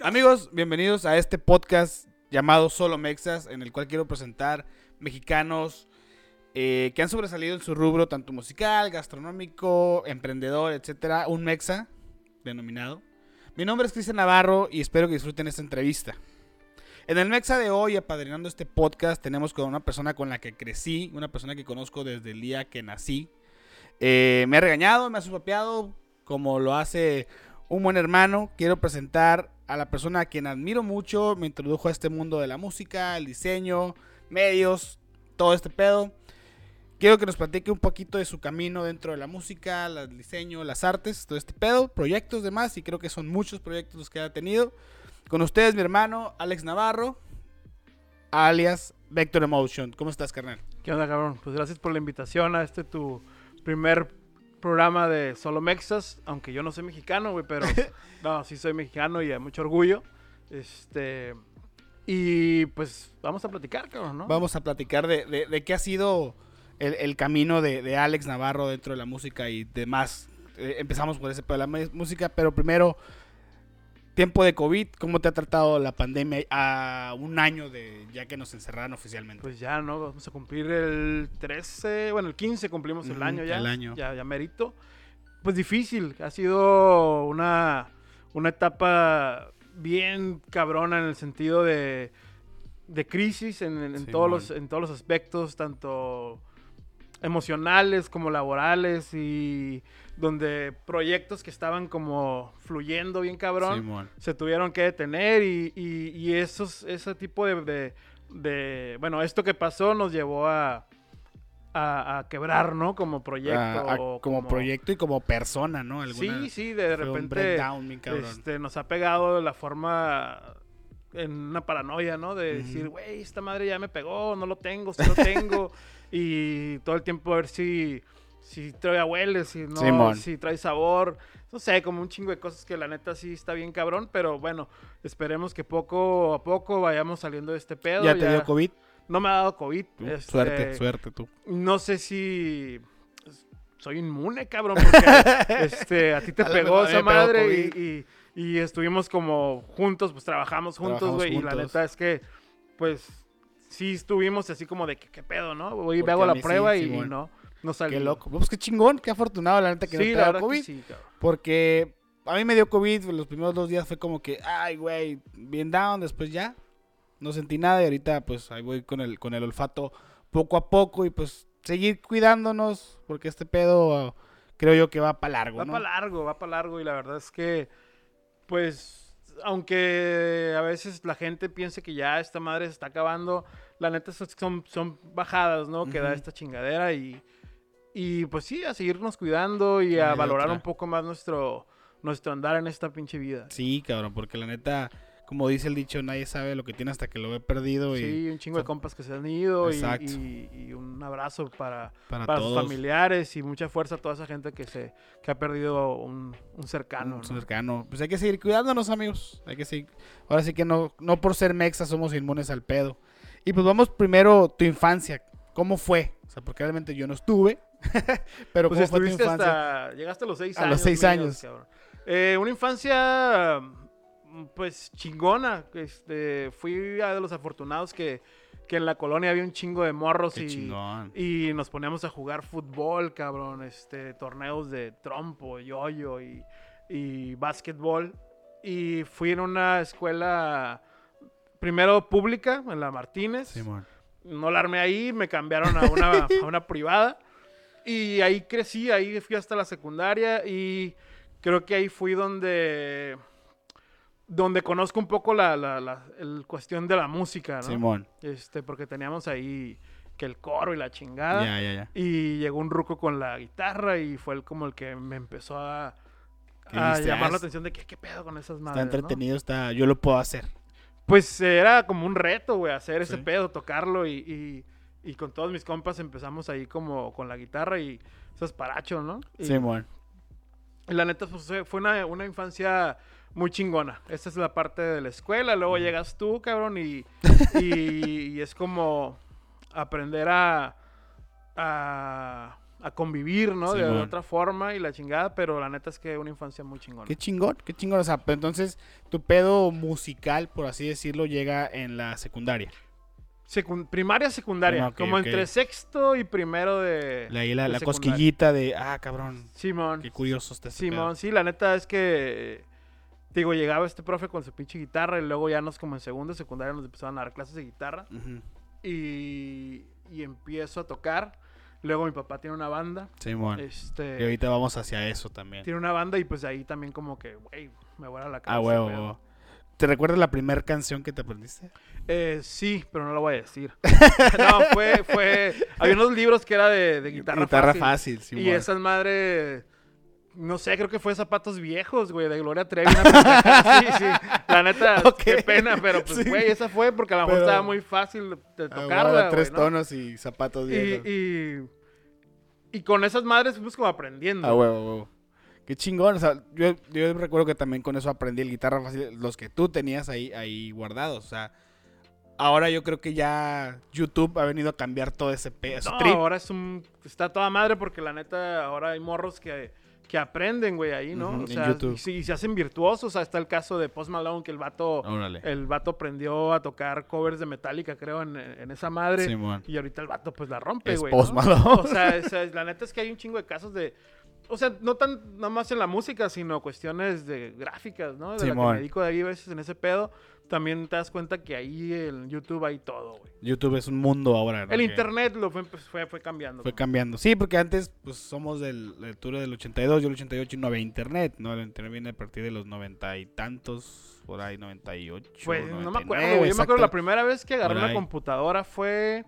Amigos, bienvenidos a este podcast llamado Solo Mexas, en el cual quiero presentar mexicanos eh, que han sobresalido en su rubro, tanto musical, gastronómico, emprendedor, etcétera. Un mexa denominado. Mi nombre es Cristian Navarro y espero que disfruten esta entrevista. En el Mexa de hoy, apadrinando este podcast, tenemos con una persona con la que crecí, una persona que conozco desde el día que nací. Eh, me ha regañado, me ha supapeado, como lo hace un buen hermano. Quiero presentar a la persona a quien admiro mucho, me introdujo a este mundo de la música, el diseño, medios, todo este pedo. Quiero que nos platique un poquito de su camino dentro de la música, el diseño, las artes, todo este pedo, proyectos demás, y creo que son muchos proyectos los que ha tenido. Con ustedes, mi hermano Alex Navarro, alias Vector Emotion. ¿Cómo estás, carnal? ¿Qué onda, cabrón? Pues gracias por la invitación a este tu primer programa de Solo Mexas, aunque yo no soy mexicano, güey, pero no, sí soy mexicano y hay mucho orgullo. Este y pues vamos a platicar, cabrón, ¿no? Vamos a platicar de, de- de qué ha sido el, el camino de, de Alex Navarro dentro de la música y demás. Eh, empezamos por ese de la música, pero primero, tiempo de COVID, ¿cómo te ha tratado la pandemia a un año de ya que nos encerraron oficialmente? Pues ya, ¿no? Vamos a cumplir el 13, bueno, el 15 cumplimos el año ya. el año. Ya, ya merito. Pues difícil, ha sido una, una etapa bien cabrona en el sentido de, de crisis en, en- en Sí, todos los, en todos los aspectos, tanto emocionales como laborales y donde proyectos que estaban como fluyendo bien cabrón se tuvieron que detener y, y- y esos, ese tipo de, de- de- Bueno, esto que pasó nos llevó a, a, a quebrar, ¿no? Como proyecto. A- como, proyecto y como persona, ¿no? Alguna- Sí, sí, de repente cabrón. este, nos ha pegado de la forma en una paranoia, ¿no? De decir, güey, esta madre ya me pegó, no lo tengo, sí lo tengo. y todo el tiempo a ver si, si trae huele, si no, Simón. si trae sabor. No sé, como un chingo de cosas que la neta sí está bien cabrón, pero bueno, esperemos que poco a poco vayamos saliendo de este pedo. ¿Ya te dio COVID? No me ha dado COVID. Tú, este, Suerte, suerte tú. no sé si soy inmune, cabrón, porque este, a ti te pegó esa madre y, y- y estuvimos como juntos, pues trabajamos juntos, güey. Y la neta es que, pues, sí estuvimos así como de que qué pedo, ¿no? Voy y me hago a la sí, prueba y Simón. no, no salió. Qué loco. Pues qué chingón, qué afortunado, la neta, que no Sí, te ha dado verdad COVID. sí. Porque a mí me dio COVID, los primeros dos días fue como que, ay, güey, bien down, después ya, no sentí nada y ahorita pues ahí voy con el, con el olfato poco a poco y pues seguir cuidándonos, porque este pedo uh, creo yo que va para largo, Va ¿no? para largo, va para largo y la verdad es que, pues, aunque a veces la gente piense que ya esta madre se está acabando, la neta son- son, bajadas, ¿no? Que da esta chingadera y, y pues sí, a seguirnos cuidando y a valorar otra. un poco más nuestro, nuestro andar en esta pinche vida. Sí, cabrón, porque la neta, como dice el dicho, nadie sabe lo que tiene hasta que lo ve perdido y Sí, un chingo de compas que se han ido y, Exacto. y- y un abrazo para, para, para sus familiares y mucha fuerza a toda esa gente que se que ha perdido un, un cercano. un ¿no? cercano. Pues hay que seguir cuidándonos, amigos. Hay que seguir. Ahora sí que no, no por ser mexa somos inmunes al pedo. Y pues vamos primero tu infancia. ¿Cómo fue? O sea, porque realmente yo no estuve. pero Pues ¿cómo fue tu hasta. Llegaste a los seis A años. los seis años. Eh, una infancia. mm, Pues chingona. Este, fui a de los afortunados que, que en la colonia había un chingo de morros Qué y, chingón. y nos poníamos a jugar fútbol, cabrón. Este, torneos de trompo, yoyo y, y básquetbol. Y fui en una escuela. Primero pública, en la Martínez no la armé ahí, me cambiaron a una, a una privada. Y ahí crecí, ahí fui hasta la secundaria y creo que ahí fui donde, donde conozco un poco la, la, la- el cuestión de la música, ¿no? Simón. Este, porque teníamos ahí que el coro y la chingada. Ya, ya, ya. Y llegó un ruco con la guitarra y fue el, como el que me empezó a, ¿Qué a llamar la atención de que qué pedo con esas Está madres, ¿no? entretenido, está. Yo lo puedo hacer. Pues era como un reto, güey, hacer ese pedo, tocarlo y, y- y con todos mis compas empezamos ahí como con la guitarra y esas paracho, ¿no? Y, Simón. y la neta pues, fue una, una infancia muy chingona. Esta es la parte de la escuela, luego llegas tú, cabrón, y, y- y es como aprender a, a, a convivir, ¿no? de Simón. otra forma y la chingada, pero la neta es que una infancia muy chingona. Qué chingón, qué chingón. O sea, pero entonces tu pedo musical, por así decirlo, llega en la secundaria. Primaria, secundaria, Ah, como entre sexto y primero de... La, la, de la cosquillita de, ah, cabrón, Simón. qué curioso está este Simón, sí, la neta es que, digo, llegaba este profe con su pinche guitarra y luego ya nos, como en segundo, secundaria, nos empezaron a dar clases de guitarra y, y empiezo a tocar. Luego mi papá tiene una banda, Simón. este, Y ahorita vamos hacia eso también. tiene una banda y pues ahí también como que, güey, me vuela la cabeza. Ah, huevo, pedo. huevo. ¿Te recuerdas la primera canción que te aprendiste? Eh, sí, pero no lo voy a decir. no, fue, fue, había unos libros que era de, de guitarra, fácil. fácil, Simón. Y esas madres, no sé, creo que fue Zapatos Viejos, güey, de Gloria Trevi. así, sí. La neta, qué pena, pero pues, Sí. güey, esa fue porque a lo mejor Pero- estaba muy fácil de Ah, tocarla, tres güey, ¿no? tonos y zapatos Y, viejos. y, y con esas madres fuimos como aprendiendo. Ah, huevo, huevo. Qué chingón. O sea, yo, yo recuerdo que también con eso aprendí el guitarra fácil, los que tú tenías ahí, ahí guardados. O sea, ahora yo creo que ya YouTube ha venido a cambiar todo ese peso. No, ahora es un, está toda madre porque la neta, ahora hay morros que, que aprenden, güey, ahí, ¿no? Ujú, o en sea, y, sí, se hacen virtuosos. O sea, está el caso de Post Malone, que el vato, Órale. el vato aprendió a tocar covers de Metallica, creo, en, en esa madre. Simón. Y ahorita el vato pues la rompe, güey. Post ¿no? Malone. O sea, es- la neta es que hay un chingo de casos de. O sea, no tan nada más en la música, sino cuestiones de gráficas, ¿no? De la que me dedico de ahí a veces en ese pedo. También te das cuenta que ahí en YouTube hay todo, güey. YouTube es un mundo ahora. ¿no? El Que internet lo fue, pues, fue, fue cambiando. Fue ¿no? cambiando. Sí, porque antes pues somos del, del tour del 82, yo el 88 y no había internet, ¿no? El internet viene a partir de los noventa y tantos, por ahí 98. Pues no me 99, acuerdo, güey. Yo me acuerdo la primera vez que agarré una computadora fue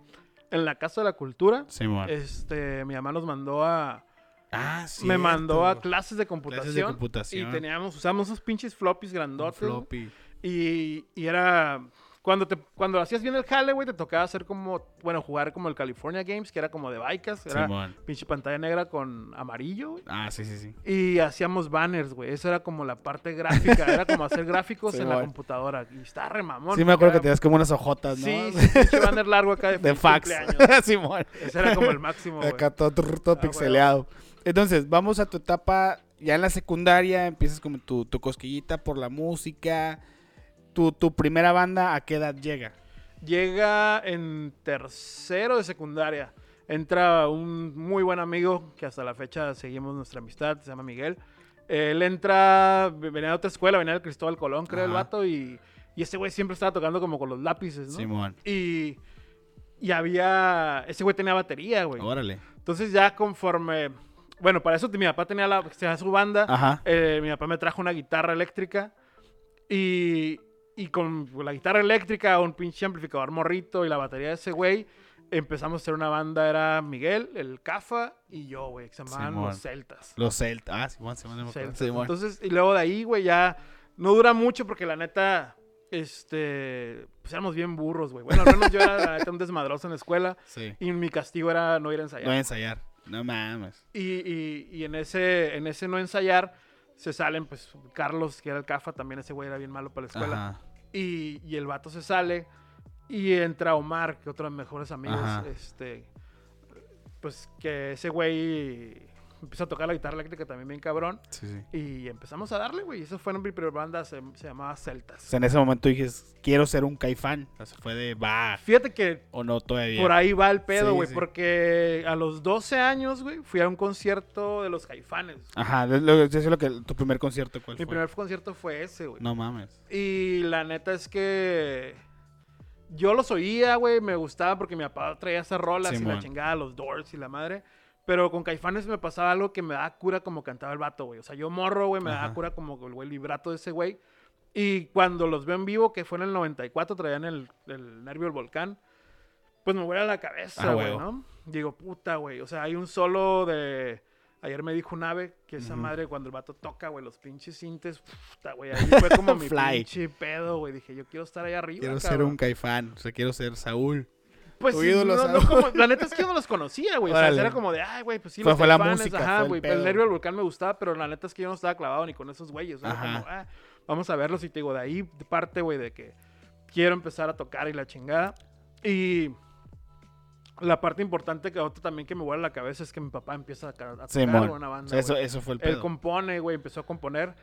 en la Casa de la Cultura. Simón. Este, mi mamá nos mandó a. ah, sí. me mandó a clases de computación. Clases de computación. Y teníamos, usamos esos pinches floppies grandotes. floppy. Y, y era. Cuando, te, cuando hacías bien el jale, güey, te tocaba hacer como. Bueno, jugar como el California Games, que era como de bikes. Era Simón. pinche pantalla negra con amarillo, güey. Ah, sí, sí, sí. Y hacíamos banners, güey. Eso era como la parte gráfica. era como hacer gráficos en la computadora. Y está re mamón. sí, me acuerdo que tenías como unas hojotas, ¿no? Sí, sí, pinche banner largo acá de, de fax. Simón. Ese era como el máximo, güey. Acá todo, todo, todo Ah, pixeleado. Entonces, vamos a tu etapa ya en la secundaria, empiezas como tu, tu cosquillita por la música. Tu, tu primera banda, ¿a qué edad llega? Llega en tercero de secundaria. Entra un muy buen amigo que hasta la fecha seguimos nuestra amistad, se llama Miguel. Él entra, venía de otra escuela, venía del Cristóbal Colón, creo, el vato, y, y ese güey siempre estaba tocando como con los lápices, ¿no? Simón. Y, y había, ese güey tenía batería, güey. Órale. Entonces ya conforme, bueno, para eso mi papá tenía, la, su banda, Ajá. eh, mi papá me trajo una guitarra eléctrica y, y con la guitarra eléctrica, un pinche amplificador morrito y la batería de ese güey, empezamos a hacer una banda. Era Miguel, el Cafa y yo, güey, que se llamaban Simón. los Celtas. Los Celtas. Ah, Simón, Simón. Celtas. Simón. Entonces, y luego de ahí, güey, ya no dura mucho porque la neta, este, pues éramos bien burros, güey. Bueno, al menos yo era la neta un desmadroso en la escuela Sí. y mi castigo era no ir a ensayar. No a ensayar. No mames. Y, y- y en, ese, en ese no ensayar se salen, pues, Carlos, que era el CAFA, también ese güey era bien malo para la escuela. Y, y el vato se sale y entra Omar, que otro de mis mejores amigos, Ajá. este, pues que ese güey empieza a tocar la guitarra eléctrica también bien cabrón. Sí, sí. Y empezamos a darle, güey. Eso fue en mi primera banda, se, se llamaba O Celtas. sea, en ese momento dijes, quiero ser un caifán. O sea, fue de, va, Fíjate que o no todavía. por ahí va el pedo, Sí, güey, sí. porque a los 12 años, güey, fui a un concierto de los caifanes. Ajá, lo, eso es lo que, tu primer concierto, ¿cuál Mi fue? primer concierto fue ese, güey. No mames. Y la neta es que yo los oía, güey, me gustaba porque mi papá traía esas rolas y Simón. la chingada, los Doors y la madre. Pero con Caifanes me pasaba algo que me daba cura como cantaba el vato, güey. O sea, yo morro, güey, me daba Ajá. cura como el güey vibrato de ese güey. Y cuando los veo en vivo, que fue en el 94, traían el, el nervio del volcán, pues me vuela la cabeza, Ah, güey. ¿no? Digo, puta, güey. O sea, hay un solo de. Ayer me dijo un ave que esa madre cuando el vato toca, güey, los pinches sintes, puta, güey. Ahí fue como mi Fly. pinche pedo, güey. Dije, yo quiero estar ahí arriba. Quiero ser un caifán. O sea, quiero ser Saúl. Pues tu sí, ídolo, no, ¿sabes? no como- la neta es que yo no los conocía, güey. O sea, era como de, ay, güey, pues sí, Fue- los fue la Caifanes, música, ajá, fue el güey. pedo. El nervio del volcán me gustaba, pero la neta es que yo no estaba clavado ni con esos güeyes. Ajá. como, ah, vamos a verlos y te digo, de ahí parte, güey, de que quiero empezar a tocar y la chingada. Y la parte importante que otro también que me vuela la cabeza es que mi papá empieza a, a tocar güey, una O banda. sea, eso, eso fue el Él pedo. compone, güey, empezó a componer.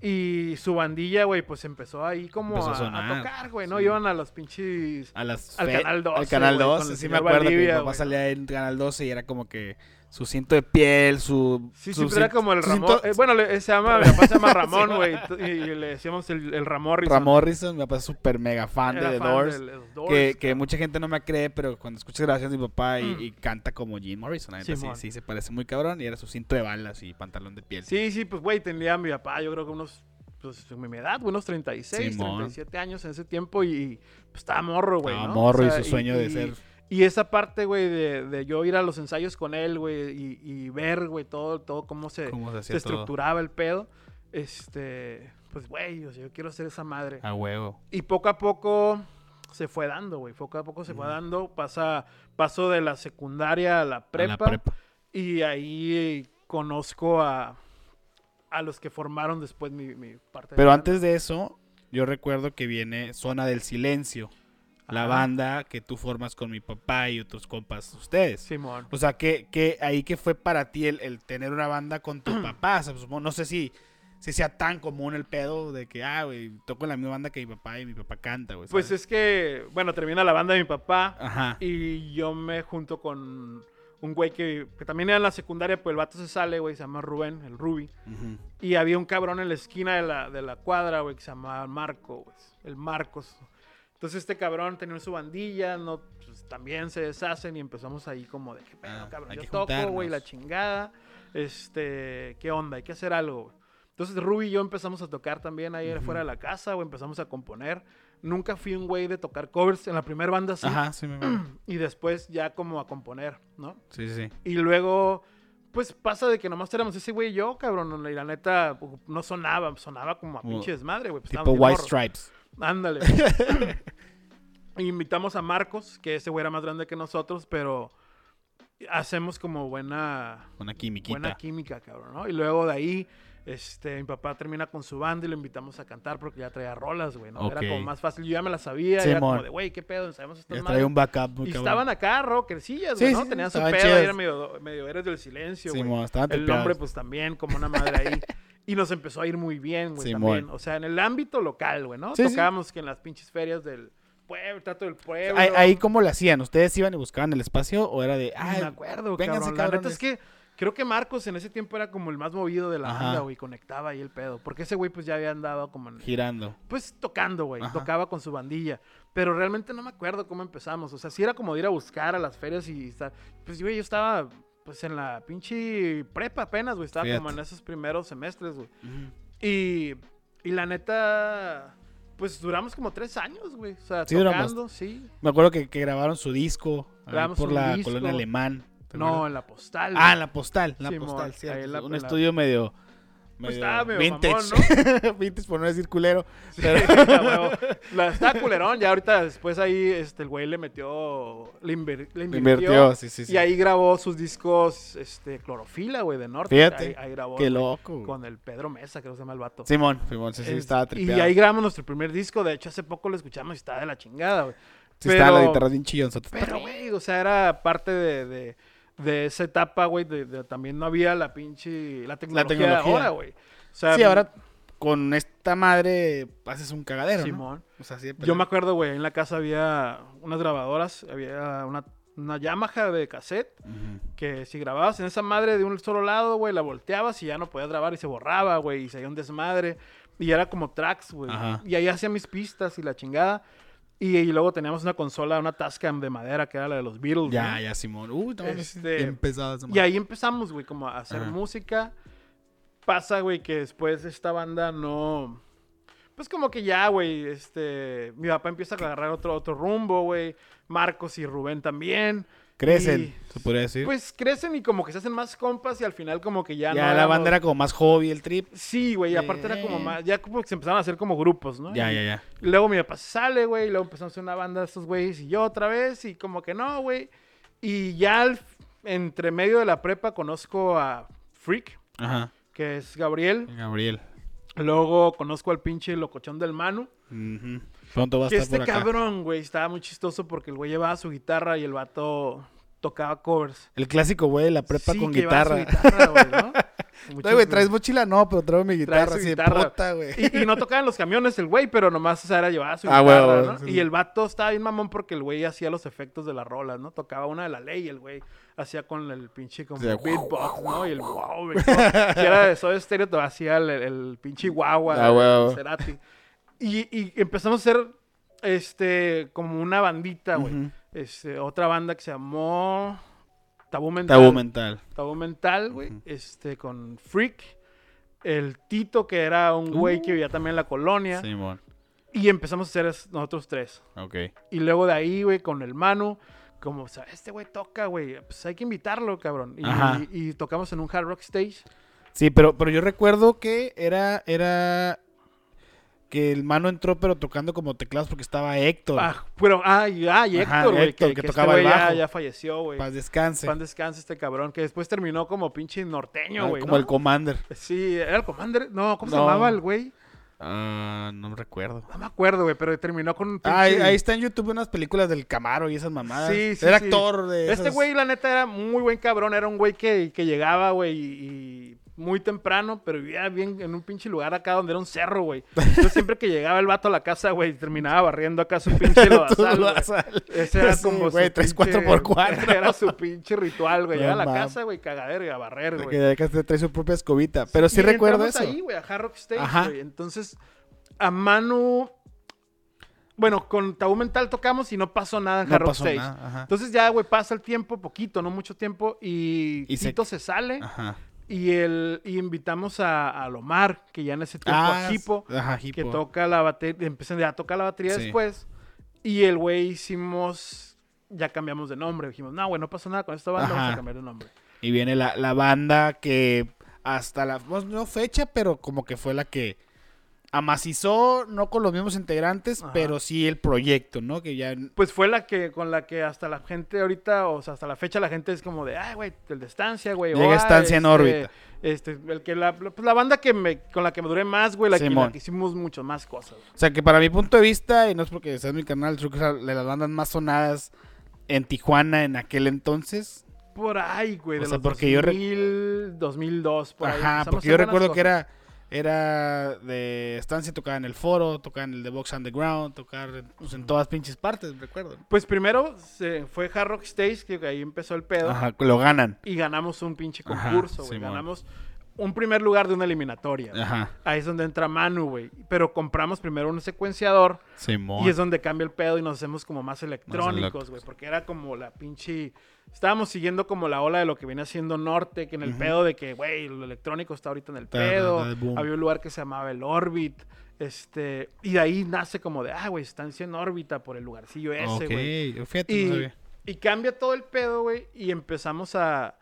Y su bandilla, güey, pues empezó ahí como Empezó a a, tocar, güey, ¿no? sí. Iban a los pinches... A las Al Canal 12, Al Canal güey, 12, con el sí me acuerdo que mi Valdivia, papá güey, salía en Canal 12 y era como que su cinto de piel, su... Sí, su era como el Ramón. cinto- eh, bueno, le- se llama, mi papá se llama Ramón, güey. y, le decíamos el, el Ramorrison. Ram Morrison, mi papá es súper mega fan Era de The Doors. de los Doors, que, que mucha gente no me cree, pero cuando escuchas grabaciones de mi papá y, Mm. y canta como Jim Morrison, sí, Simón. sí, se parece muy cabrón y era su cinto de balas y pantalón de piel. Sí, sí, pues, güey, tenía mi papá, yo creo que unos, pues, en mi edad, unos 36, Simón. 37 años en ese tiempo y, pues, estaba morro, güey, Estaba ¿no? morro O y su sueño de ser... Y esa parte, güey, de, de yo ir a los ensayos con él, güey, y, y ver, güey, todo, todo cómo se, ¿Cómo se estructuraba el pedo, este, pues, güey, o sea, yo quiero hacer esa madre. A huevo. Y poco a poco se fue dando, güey. Poco a poco se fue dando. Pasa, paso de la secundaria a la A prepa. la prepa. Y ahí conozco a, a los que formaron después mi, mi parte. de Pero antes de eso, yo recuerdo que viene Zona del Silencio, la Ajá. banda que tú formas con mi papá y otros compas ustedes. Simón. O sea, que, que ahí que fue para ti el, el tener una banda con tu papá. O sea, supongo- no sé si, si sea tan común el pedo de que, ah, güey, toco en la misma banda que mi papá y mi papá canta, güey. Pues es que, bueno, termina la banda de mi papá. Ajá. Y yo me junto con un güey que, que también era en la secundaria, pues el vato se sale, güey, se llama Rubén, el Ruby. Y había un cabrón en la esquina de la, de la cuadra, güey, que se llamaba Marco, güey. El Marcos. Entonces este cabrón tenía su bandilla, no, pues, también se deshacen y empezamos ahí como de, ¿qué pedo, Ah, cabrón? Yo toco, güey, la chingada. Este, ¿qué onda? Hay que hacer algo, güey. Entonces Ruby y yo empezamos a tocar también ahí Ujú. afuera de la casa, güey, empezamos a componer. Nunca fui un güey de tocar covers en la primera banda, sí. Ajá, sí, me Y después ya como a componer, ¿no? Sí, sí. Y luego, pues pasa de que nomás éramos ese güey y yo, cabrón. Y la neta, no sonaba, sonaba como a pinche desmadre, güey. pues, Tipo White morros. Stripes. Ándale. Invitamos a Marcos, que ese güey era más grande que nosotros, pero hacemos como buena, Una quimiquita. buena química, cabrón, ¿no? Y luego de ahí, este, mi papá termina con su banda y lo invitamos a cantar porque ya traía rolas, güey, ¿no? Era como más fácil. Yo ya me las sabía, y era como de, güey, ¿qué pedo? Sabemos estas Ya trae un backup muy Y cabrón. estaban acá rockercillas, Sí, güey, ¿no? sí, Tenían su pedo, y eran medio, medio héroes del silencio, güey. El nombre, pues también, como una madre ahí. Y nos empezó a ir muy bien, güey, también. O sea, en el ámbito local, güey, ¿no? Sí, sí. Tocábamos que en las pinches ferias del pueblo, trato del pueblo. Ahí, ahí cómo lo hacían, ¿ustedes iban y buscaban el espacio o era de, ay, me acuerdo, vénganse, cabrón. La neta cabrones"? es que creo que Marcos en ese tiempo era como el más movido de la Ajá. banda, güey. Conectaba ahí el pedo. Porque ese güey, pues ya había andado como en, girando? pues tocando, güey. Ajá. Tocaba con su bandilla. Pero realmente no me acuerdo cómo empezamos. O sea, sí era como de ir a buscar a las ferias y estar. Pues, güey, yo estaba pues en la pinche prepa apenas, güey. Estaba como en esos primeros semestres, güey. Y, y la neta, pues duramos como tres años, güey. O sea, Sí, duramos. tocando, sí. Me acuerdo que, que grabaron su disco Grabamos por la disco. colonia alemán. ¿te No, en la postal. Ah, en la postal, en la postal, la- un la- estudio medio, Pues medio estaba medio vintage. vintage por no decir culero. Sí, a huevo. La, estaba culerón, ya ahorita después ahí este, el güey le metió, le, inver- le invirtió, Invirtió, sí, sí. Y ahí grabó sus discos, este, Clorofila, güey, de Norte. Fíjate, Ahí, ahí grabó. Qué loco. güey. Con el Pedro Mesa, creo que se llama el vato. Simón, Simón, sí, sí, Es- estaba y tripeado. ahí grabamos nuestro primer disco. De hecho, hace poco lo escuchamos y estaba de la chingada, güey. Sí, estaba la pero- guitarra bien chillón. Pero, güey, o sea, era parte de, de, de esa etapa, güey. De, de- también no había la pinche. La tecnología, tecnología. de ahora, güey. O sea, Sí, ahora con esta madre haces un cagadero, ¿no? Simón. O sea, sí, de Yo me acuerdo, güey, en la casa había unas grabadoras, había una, una Yamaha de cassette, que si grababas en esa madre de un solo lado, güey, la volteabas y ya no podías grabar y se borraba, güey, y se hacía un desmadre. Y era como tracks, güey. Y ahí hacía mis pistas y la chingada. Y, y luego teníamos una consola, una Tascam de madera, que era la de los Beatles. Ya, ya, Simón. Mames, Este, Y ahí empezamos, güey, como a hacer Ajá. música. Pasa, güey, que después esta banda no... Pues como que ya, güey, este... Mi papá empieza a agarrar otro, otro rumbo, güey. Marcos y Rubén también. Crecen, y- se podría decir. Pues crecen y como que se hacen más compas y al final como que ya, ya no la éramos- banda era como más hobby, el trip. Sí, güey, y aparte era como más... Ya como que se empezaron a hacer como grupos, ¿no? Ya, Y- ya, ya. y luego mi papá sale, güey, y luego empezamos a hacer una banda de estos güeyes y yo otra vez, y como que no, güey. Y ya al- entre medio de la prepa conozco a Freak, Ajá. que es Gabriel. Gabriel. Luego conozco al pinche locochón del Manu. Ujú. Pronto va a Que estar este por acá. cabrón, güey, estaba muy chistoso porque el güey llevaba su guitarra y el vato tocaba covers. El clásico, güey, la prepa Sí, con que llevaba su guitarra. guitarra, güey, ¿no? Güey, traes mochila, no, pero traigo mi guitarra así guitarra. de puta, güey. Y, y no tocaban los camiones el güey, pero nomás, o sea, era llevaba su Ah, guitarra, güey, ¿no? sí, Y el vato estaba bien mamón porque el güey hacía los efectos de las rolas, ¿no? Tocaba una de la ley y el güey hacía con el pinche como beatbox, ¿no? Y el wow, güey. ¿no? Si era de Soda Stereo, te hacía el, el pinche guagua Ah. Cerati. Y, y empezamos a hacer, este, como una bandita, güey. Este, otra banda que se llamó Tabú Mental. Tabú mental. Tabú Mental, güey. Este, con Freak. El Tito, que era un güey que vivía también en la colonia. Uh. Simón. Y empezamos a hacer nosotros tres. Ok. Y luego de ahí, güey, con el Manu, como, o sea, este güey toca, güey, pues hay que invitarlo, cabrón. Y, y tocamos en un hard rock stage. Sí, pero, pero yo recuerdo que era, era que el mano entró, pero tocando como teclados porque estaba Héctor. Ah, pero, ah, y, ah, y Ajá, Héctor, güey, Héctor, que, que que tocaba este el ya, bajo. ya falleció, güey. Paz descanse. Pan descanse este cabrón, que después terminó como pinche norteño, Ah, güey, como ¿no? el Commander. Sí, era el Commander. No, ¿cómo se llamaba el güey? Ah, no me recuerdo. No me acuerdo, güey, pero terminó con un pinche... Ah, ahí, ahí está en YouTube unas películas del Camaro y esas mamadas. Sí, sí, Era sí. actor de Este esas- güey, la neta, era muy buen cabrón. Era un güey que, que llegaba, güey, y muy temprano, pero vivía bien en un pinche lugar acá donde era un cerro, güey. Entonces, siempre que llegaba el vato a la casa, güey, terminaba barriendo acá su pinche lodazal, Ese era Sí, como güey, su tres, pinche- cuatro por cuatro. Era su pinche ritual, güey. No Llegaba a la casa, güey, cagadero y a barrer, güey. Que de acá trae su propia escobita. Pero sí recuerdo eso. ahí, güey, a Hard Rock Stage, güey. Entonces, a Manu... Bueno, con Tabú Mental tocamos y no pasó nada en no Hard Rock Stage. nada. Entonces ya, güey, pasa el tiempo, poquito, no mucho tiempo, y, Y se- Tito se, sale Ajá. Y, el, y invitamos a, a Lomar, que ya en ese tiempo Ah, a Hipo, Ajá, que Hipo. toca la batería, empecé ya a tocar la batería Sí. después, y el güey hicimos, ya cambiamos de nombre, dijimos, no, güey, no pasa nada con esta banda, vamos Ajá. a cambiar de nombre. Y viene la, la banda que hasta la pues, no fecha, pero como que fue la que amacizó, no con los mismos integrantes, Ajá. pero sí el proyecto, ¿no? Que ya Pues fue la que, con la que hasta la gente ahorita, o sea, hasta la fecha la gente es como de, ay, güey, el de estancia, güey. Llega "Ah, Estancia en este, órbita". Este, el que la, pues, la banda que me, con la que me duré más, güey, la, que, la Simón. que hicimos mucho más cosas. güey. O sea, que para mi punto de vista, y no es porque sea mi canal, de las bandas más sonadas en Tijuana en aquel entonces. Por ahí, güey, de O sea, los porque yo rec- 2000, 2002, por ahí. Ajá, Empezamos porque yo recuerdo que era era de estancia, tocaba en el foro, tocaba en el The Box Underground, tocar en, pues, en todas pinches partes, recuerdo. Pues primero se fue Hard Rock Stage, que ahí empezó el pedo. Ajá, lo ganan. Y ganamos un pinche concurso, güey. Ganamos un primer lugar de una eliminatoria. Ajá, Ahí es donde entra Manu, güey. Pero compramos primero un secuenciador. Simón. Y es donde cambia el pedo y nos hacemos como más electrónicos, güey. Porque era como la pinche. Estábamos siguiendo como la ola de lo que viene haciendo Norte, que en el pedo de que, güey, lo electrónico está ahorita en el pedo. Había un lugar que se llamaba el Orbit. Este, y de ahí nace como de, ah, güey, están en órbita por el lugarcillo ese, güey. no Y, sabía. y cambia todo el pedo, güey. Y empezamos a,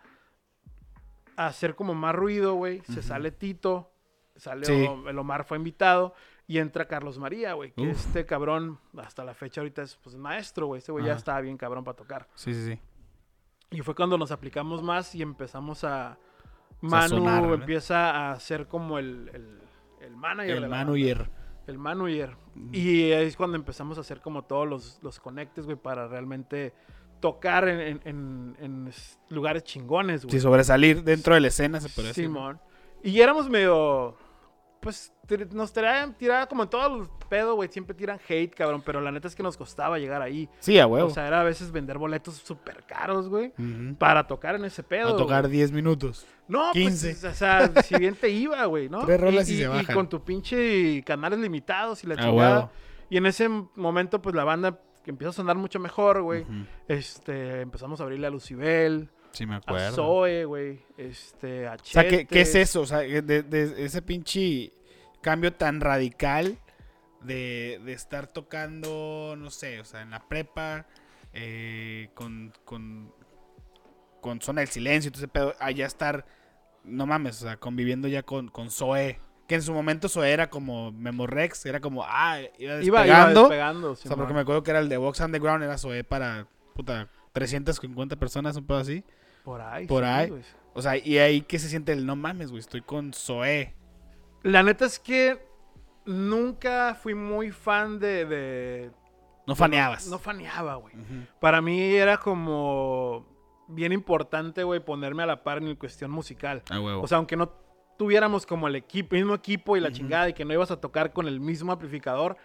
a hacer como más ruido, güey. Se sale Tito. Sale Sí. El Omar fue invitado. Y entra Carlos María, güey. Que Uf. este cabrón, hasta la fecha ahorita es pues, maestro, güey. Este güey ya estaba bien cabrón para tocar. Sí, sí, sí. Y fue cuando nos aplicamos más y empezamos a. Manu sonar, ¿no? empieza a ser como el, el, el manager. de El manager. El manager. Y ahí es cuando empezamos a hacer como todos los, los conectes, güey, para realmente tocar en, lugares chingones, güey. Sí, sobresalir dentro de la escena, se puede. Simón. Y éramos medio. Pues nos tiraban, tiraba como en todos los pedos, güey. Siempre tiran hate, cabrón. Pero la neta es que nos costaba llegar ahí. Sí, a huevo. O sea, era a veces vender boletos súper caros, güey. Para tocar en ese pedo. A tocar güey. 10 minutos. No, 15. pues, o sea, si bien te iba, güey, ¿no? Tres rolas y se bajan. con tu pinche canales limitados y la chingada. Y en ese momento, pues la banda que empieza a sonar mucho mejor, güey. Este, empezamos a abrirle a Lucibel, Sí, me a acuerdo. Zoe, güey. Este, a O sea, ¿qué, qué es eso? O sea, de, de ese pinche cambio tan radical de, de estar tocando, no sé, o sea, en la prepa, eh, con, con, con Zona del Silencio y todo ese pedo, allá estar, no mames, o sea, conviviendo ya con, con Zoe. Que en su momento Zoe era como Memorex, era como, ah, iba despegando. Iba, iba despegando, o sea, porque me acuerdo que era el de Box Underground, era Zoe para, puta, 350 personas, un pedo así. Por ahí. por sí, ahí. O sea, y ahí que se siente el no mames, güey, estoy con Zoe. La neta es que nunca fui muy fan de... de- No faneabas. No faneaba, güey. Para mí era como... bien importante, güey, ponerme a la par en cuestión musical. A huevo. O sea, aunque no tuviéramos como el equipo, mismo equipo y la chingada y que no ibas a tocar con el mismo amplificador,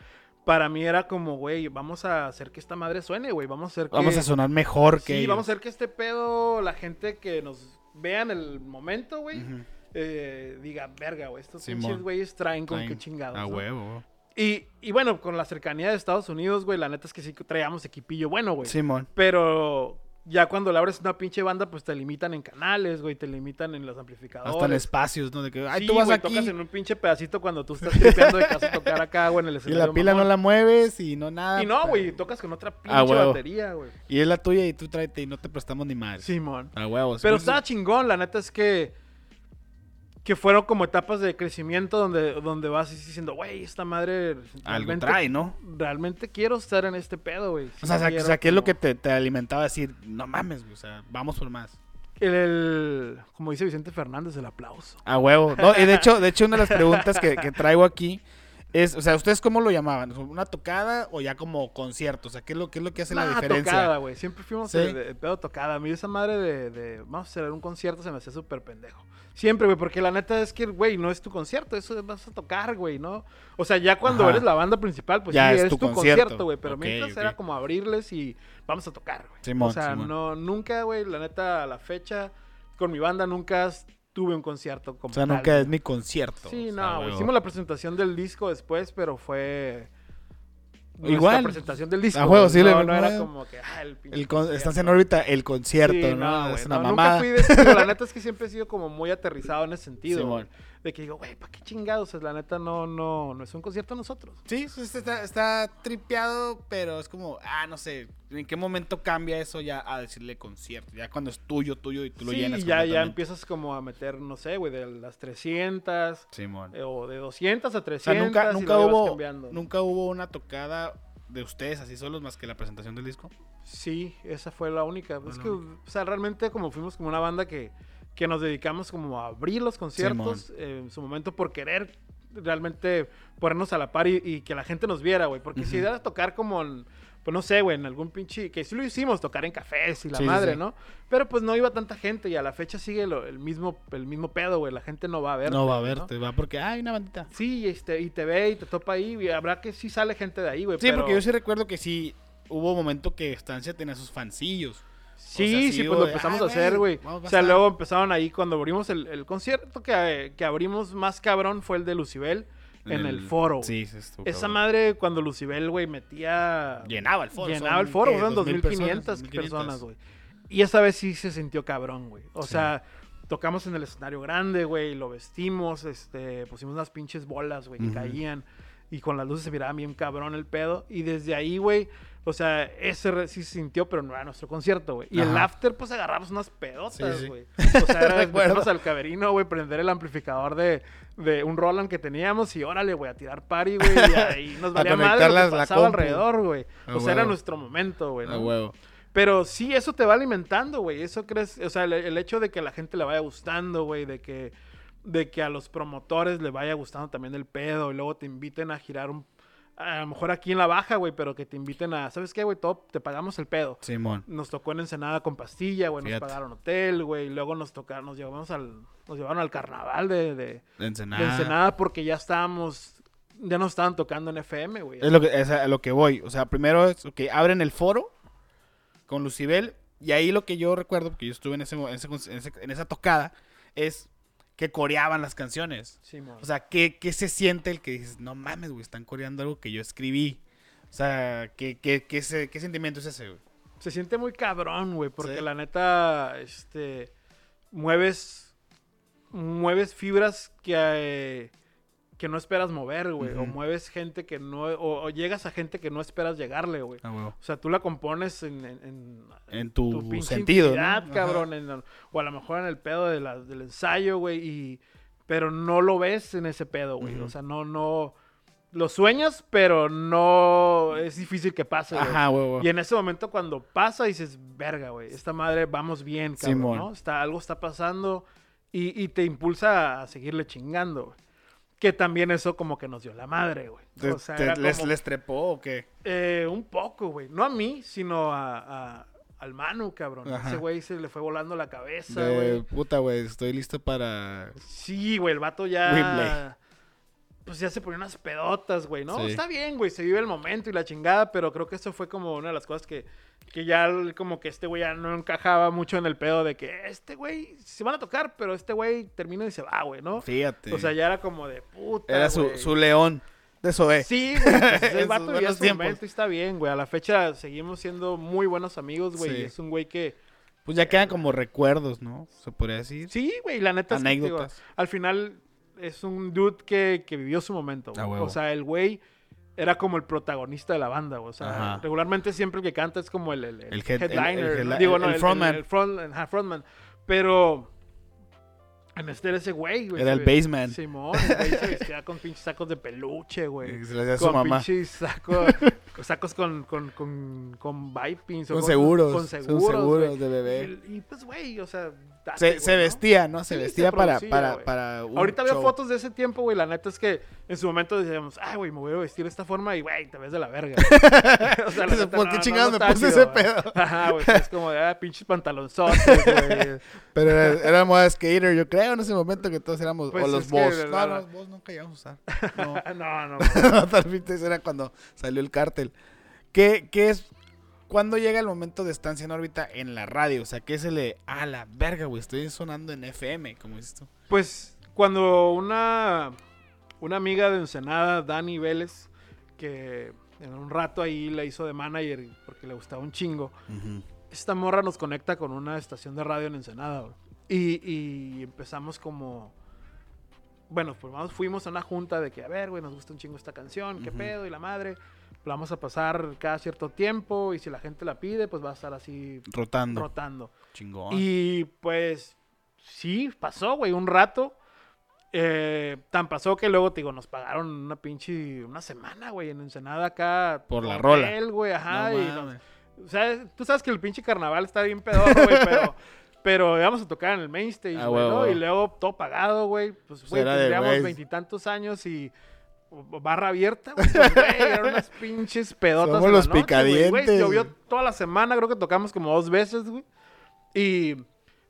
para mí era como, güey, vamos a hacer que esta madre suene, güey, vamos a hacer que... vamos a sonar mejor que Sí, ellos. vamos a hacer que este pedo, la gente que nos vea en el momento, güey, eh, diga, verga, güey, estos pinches güeyes traen con Traen- qué chingados. A ¿no?". huevo. Y, y bueno, con la cercanía de Estados Unidos, güey, la neta es que sí traíamos equipillo bueno, güey. Simón. Pero ya cuando le abres una pinche banda, pues te limitan en canales, güey, te limitan en los amplificadores. Hasta en espacios, ¿no? De que, ay, Sí, tú vas güey, aquí tocas en un pinche pedacito cuando tú estás tripeando de casa a tocar acá, güey, en el y escenario. la pila no la mueves y no nada. Y no, pa- güey, tocas con otra pinche Ah, batería, güey. Y es la tuya y tú tráete y no te prestamos ni madre. Simón. A huevos. Pero estaba chingón, la neta es que. Que fueron como etapas de crecimiento donde, donde vas diciendo, güey, esta madre. Algo trae, ¿no? Realmente quiero estar en este pedo, güey. O sea, o sea, quiero o sea, ¿qué es lo que te, te alimentaba a decir? No mames, güey, o sea, vamos por más. El, el- como dice Vicente Fernández, el aplauso. A huevo. No, y de hecho, de hecho, una de las preguntas que, que traigo aquí es, o sea, ¿ustedes cómo lo llamaban? ¿Una tocada o ya como concierto? O sea, ¿qué es lo, qué es lo que hace la diferencia? tocada, güey. Siempre fuimos Sí. de, de pedo tocada. A mí esa madre de, de vamos a hacer un concierto se me hacía súper pendejo. Siempre, güey, porque la neta es que, güey, no es tu concierto, eso vas a tocar, güey, ¿no? O sea, ya cuando Ajá. eres la banda principal, pues Ya sí, es eres tu tu, concierto. güey. Pero mientras era como abrirles y vamos a tocar, güey. Simón, o sea, Simón. no, nunca, güey, la neta, a la fecha, con mi banda nunca tuve un concierto como O sea, tal, nunca es mi concierto. Sí, o sea, no, güey. Hicimos la presentación del disco después, pero fue. Igual. presentación del disco. A güey. sí, no, le- no era no. como que. Ah, el pinche El con- concierto. estás en órbita, el concierto, Sí, ¿no? güey, es una no, mamada. Nunca fui de La neta es que siempre he sido como muy aterrizado en ese sentido. Simón. De que digo, güey, ¿para qué chingados? O sea, la neta no, no, no es un concierto a nosotros. Sí, está, está tripeado, pero es como, ah, no sé, ¿en qué momento cambia eso ya a decirle concierto? Ya cuando es tuyo, tuyo y tú lo sí, llenas ya, ya empiezas como a meter, no sé, güey, de las 300 Simón. eh, o de 200 a O 300. sea, nunca, nunca hubo, cambiando. nunca hubo una tocada de ustedes así solos más que la presentación del disco. Sí, esa fue la única. Es la que, o sea, realmente como fuimos como una banda que, que nos dedicamos como a abrir los conciertos eh, en su momento por querer realmente ponernos a la par y, y que la gente nos viera, güey. Porque si Ujú. era tocar como en, pues no sé, güey, en algún pinche, que sí lo hicimos, tocar en cafés y la Sí, madre, sí. ¿no? Pero pues no iba tanta gente y a la fecha sigue lo- el mismo el mismo pedo, güey. La gente no va a ver. no va a verte, va porque hay una bandita. Sí, este, y te ve y te topa ahí y habrá que sí sale gente de ahí, güey. Sí, pero- porque yo sí recuerdo que sí hubo momento que Estancia tenía sus fancillos. Sí, sea, sí pues lo empezamos "Ay, a hacer, güey, O sea, estar". luego empezaron ahí cuando abrimos el, el concierto que, que abrimos más cabrón fue el de Lucibel en el, foro. Sí, sí, estuvo Esa cabrón. madre cuando Lucibel, güey, metía... Llenaba el foro. llenaba el foro, 2,000 2500 personas, güey. Y esa vez sí se sintió cabrón, güey. O Sí. sea, tocamos en el escenario grande, güey, lo vestimos, este, pusimos unas pinches bolas, güey, que caían. Y con las luces se miraba bien cabrón el pedo. Y desde ahí, güey, o sea, ese re- sí se sintió, pero no era nuestro concierto, güey. Y el after, pues agarramos unas pedotas, Sí, sí. güey. O sea, era meternos al camerino, güey, prender el amplificador de, de un Roland que teníamos y órale, güey, a tirar party, güey. Y ahí nos valía madre lo que pasaba alrededor, güey. O sea, era nuestro momento, güey, A ¿no? huevo. Pero sí, eso te va alimentando, güey. Eso crees, o sea, el, el hecho de que a la gente le vaya gustando, güey, de que, de que a los promotores le vaya gustando también el pedo y luego te inviten a girar un, a lo mejor aquí en la baja, güey, pero que te inviten a, ¿sabes qué, güey? Todo, te pagamos el pedo. Simón. Nos tocó en Ensenada con pastilla, güey, nos pagaron hotel, güey, luego nos tocaron, nos llevamos al, nos llevaron al carnaval de, de, De de Ensenada. Porque ya estábamos, ya nos estaban tocando en FM, güey. Es lo que, es a lo que voy. O sea, primero es que abren el foro con Lucibel. Y ahí lo que yo recuerdo, porque yo estuve en, ese, en, ese- en ese- en esa tocada, es que coreaban las canciones. Sí. O sea, ¿qué, qué se siente el que dices, no mames, güey, están coreando algo que yo escribí? O sea, ¿qué, qué, qué, se- qué sentimiento es ese, güey? Se siente muy cabrón, güey, porque Sí. la neta, este, mueves, mueves fibras que, eh, que no esperas mover, güey, o mueves gente que no, o, o llegas a gente que no esperas llegarle, güey. Ah. O sea, tú la compones en, en, en- En tu, sentido, ¿no? cabrón, en- o a lo mejor en el pedo de la- del ensayo, güey, y, pero no lo ves en ese pedo, güey. O sea, no, no, lo sueñas, pero no, es difícil que pase, güey. Ajá, huevo. Y en ese momento cuando pasa dices, verga, güey, esta madre vamos bien, cabrón, Simón. ¿no? Está, algo está pasando y, y te impulsa a seguirle chingando, güey. Que también eso como que nos dio la madre, güey. ¿Te- O sea, te- les, como, les trepó o qué? eh, un poco, güey. No a mí, sino a, a- al Manu, cabrón. Ajá. Ese güey se le fue volando la cabeza, güey. puta, güey, estoy listo para... Sí, güey, el vato ya. Pues ya se ponía unas pedotas, güey, ¿no? Sí. Está bien, güey, se vive el momento y la chingada, pero creo que eso fue como una de las cosas que, que ya, como que este güey ya no encajaba mucho en el pedo de que este güey se van a tocar, pero este güey termina y se va, güey, ¿no? Fíjate. O sea, ya era como de puta. Era su, su león de Zoé. Sí, güey. pues, el vato ya su momento y está bien, güey. A la fecha seguimos siendo muy buenos amigos, güey. Sí. Es un güey que. Pues ya quedan como recuerdos, ¿no? Se podría decir. Sí, güey, la neta es que, digo, Anécdotas. al final es un dude que, que vivió su momento, güey. A huevo. O sea, el güey era como el protagonista de la banda, güey. O sea, Ajá. regularmente siempre el que canta es como el, el, El head- el- headliner. el headli- digo, no, el el, frontman. Front- ajá, frontman. Pero en este era ese güey, güey. Era el ve- bassman. Simón, el güey se vestía con pinches sacos de peluche, güey. Y se le hacía a su Con mamá. pinches sacos, sacos con, con, con, con vipings. o Con cosas- seguros. Con Con seguros, seguros güey. de bebé. Y, y, pues, güey, o sea... Se, güey, se ¿no? vestía, ¿no? Se Sí, se vestía para, producía, para, para un Ahorita veo fotos de ese tiempo, güey. La neta es que en su momento decíamos, ay, güey, me voy a vestir de esta forma y, güey, te ves de la verga. o sea, la Dice, neta, ¿por no, qué no, chingados no me puse chido, ese pedo? Ajá, güey, pues, es como de, ah, pinches pantalonzotes, güey. Pero era, era moda skater, yo creo, en ese momento que todos éramos... Pues o los es que boss. No, los boss nunca llegamos a usar. No. no, no. No, tal vez eso era cuando salió el cártel. ¿Qué, qué es? ¿Cuándo llega el momento de estancia en órbita en la radio? O sea, ¿qué se le... Ah, la verga, güey, estoy sonando en FM, como dices tú. Pues cuando una, una amiga de Ensenada, Dani Vélez, que en un rato ahí la hizo de manager porque le gustaba un chingo, esta morra nos conecta con una estación de radio en Ensenada, güey. Y, y empezamos como... Bueno, pues vamos- fuimos a una junta de que, a ver, güey, nos gusta un chingo esta canción, qué pedo, y la madre. La vamos a pasar cada cierto tiempo, y si la gente la pide, pues va a estar así Rotando. rotando. Chingón. Y pues sí, pasó, güey, un rato. Eh, tan pasó que luego, te digo, nos pagaron una pinche, una semana, güey, en Ensenada acá. Por la rola. güey, ajá. No y nos- mames. o sea, tú sabes que el pinche carnaval está bien pedorro, güey, pero, pero íbamos a tocar en el main stage, Ah, güey, ¿no? Y luego todo pagado, güey. Pues, güey, era de tendríamos güey. veintitantos años y barra abierta, güey. eran unas pinches pedotas Somos en la los noche, güey, güey. picadientes. Llovió toda la semana, creo que tocamos como dos veces, güey. Y...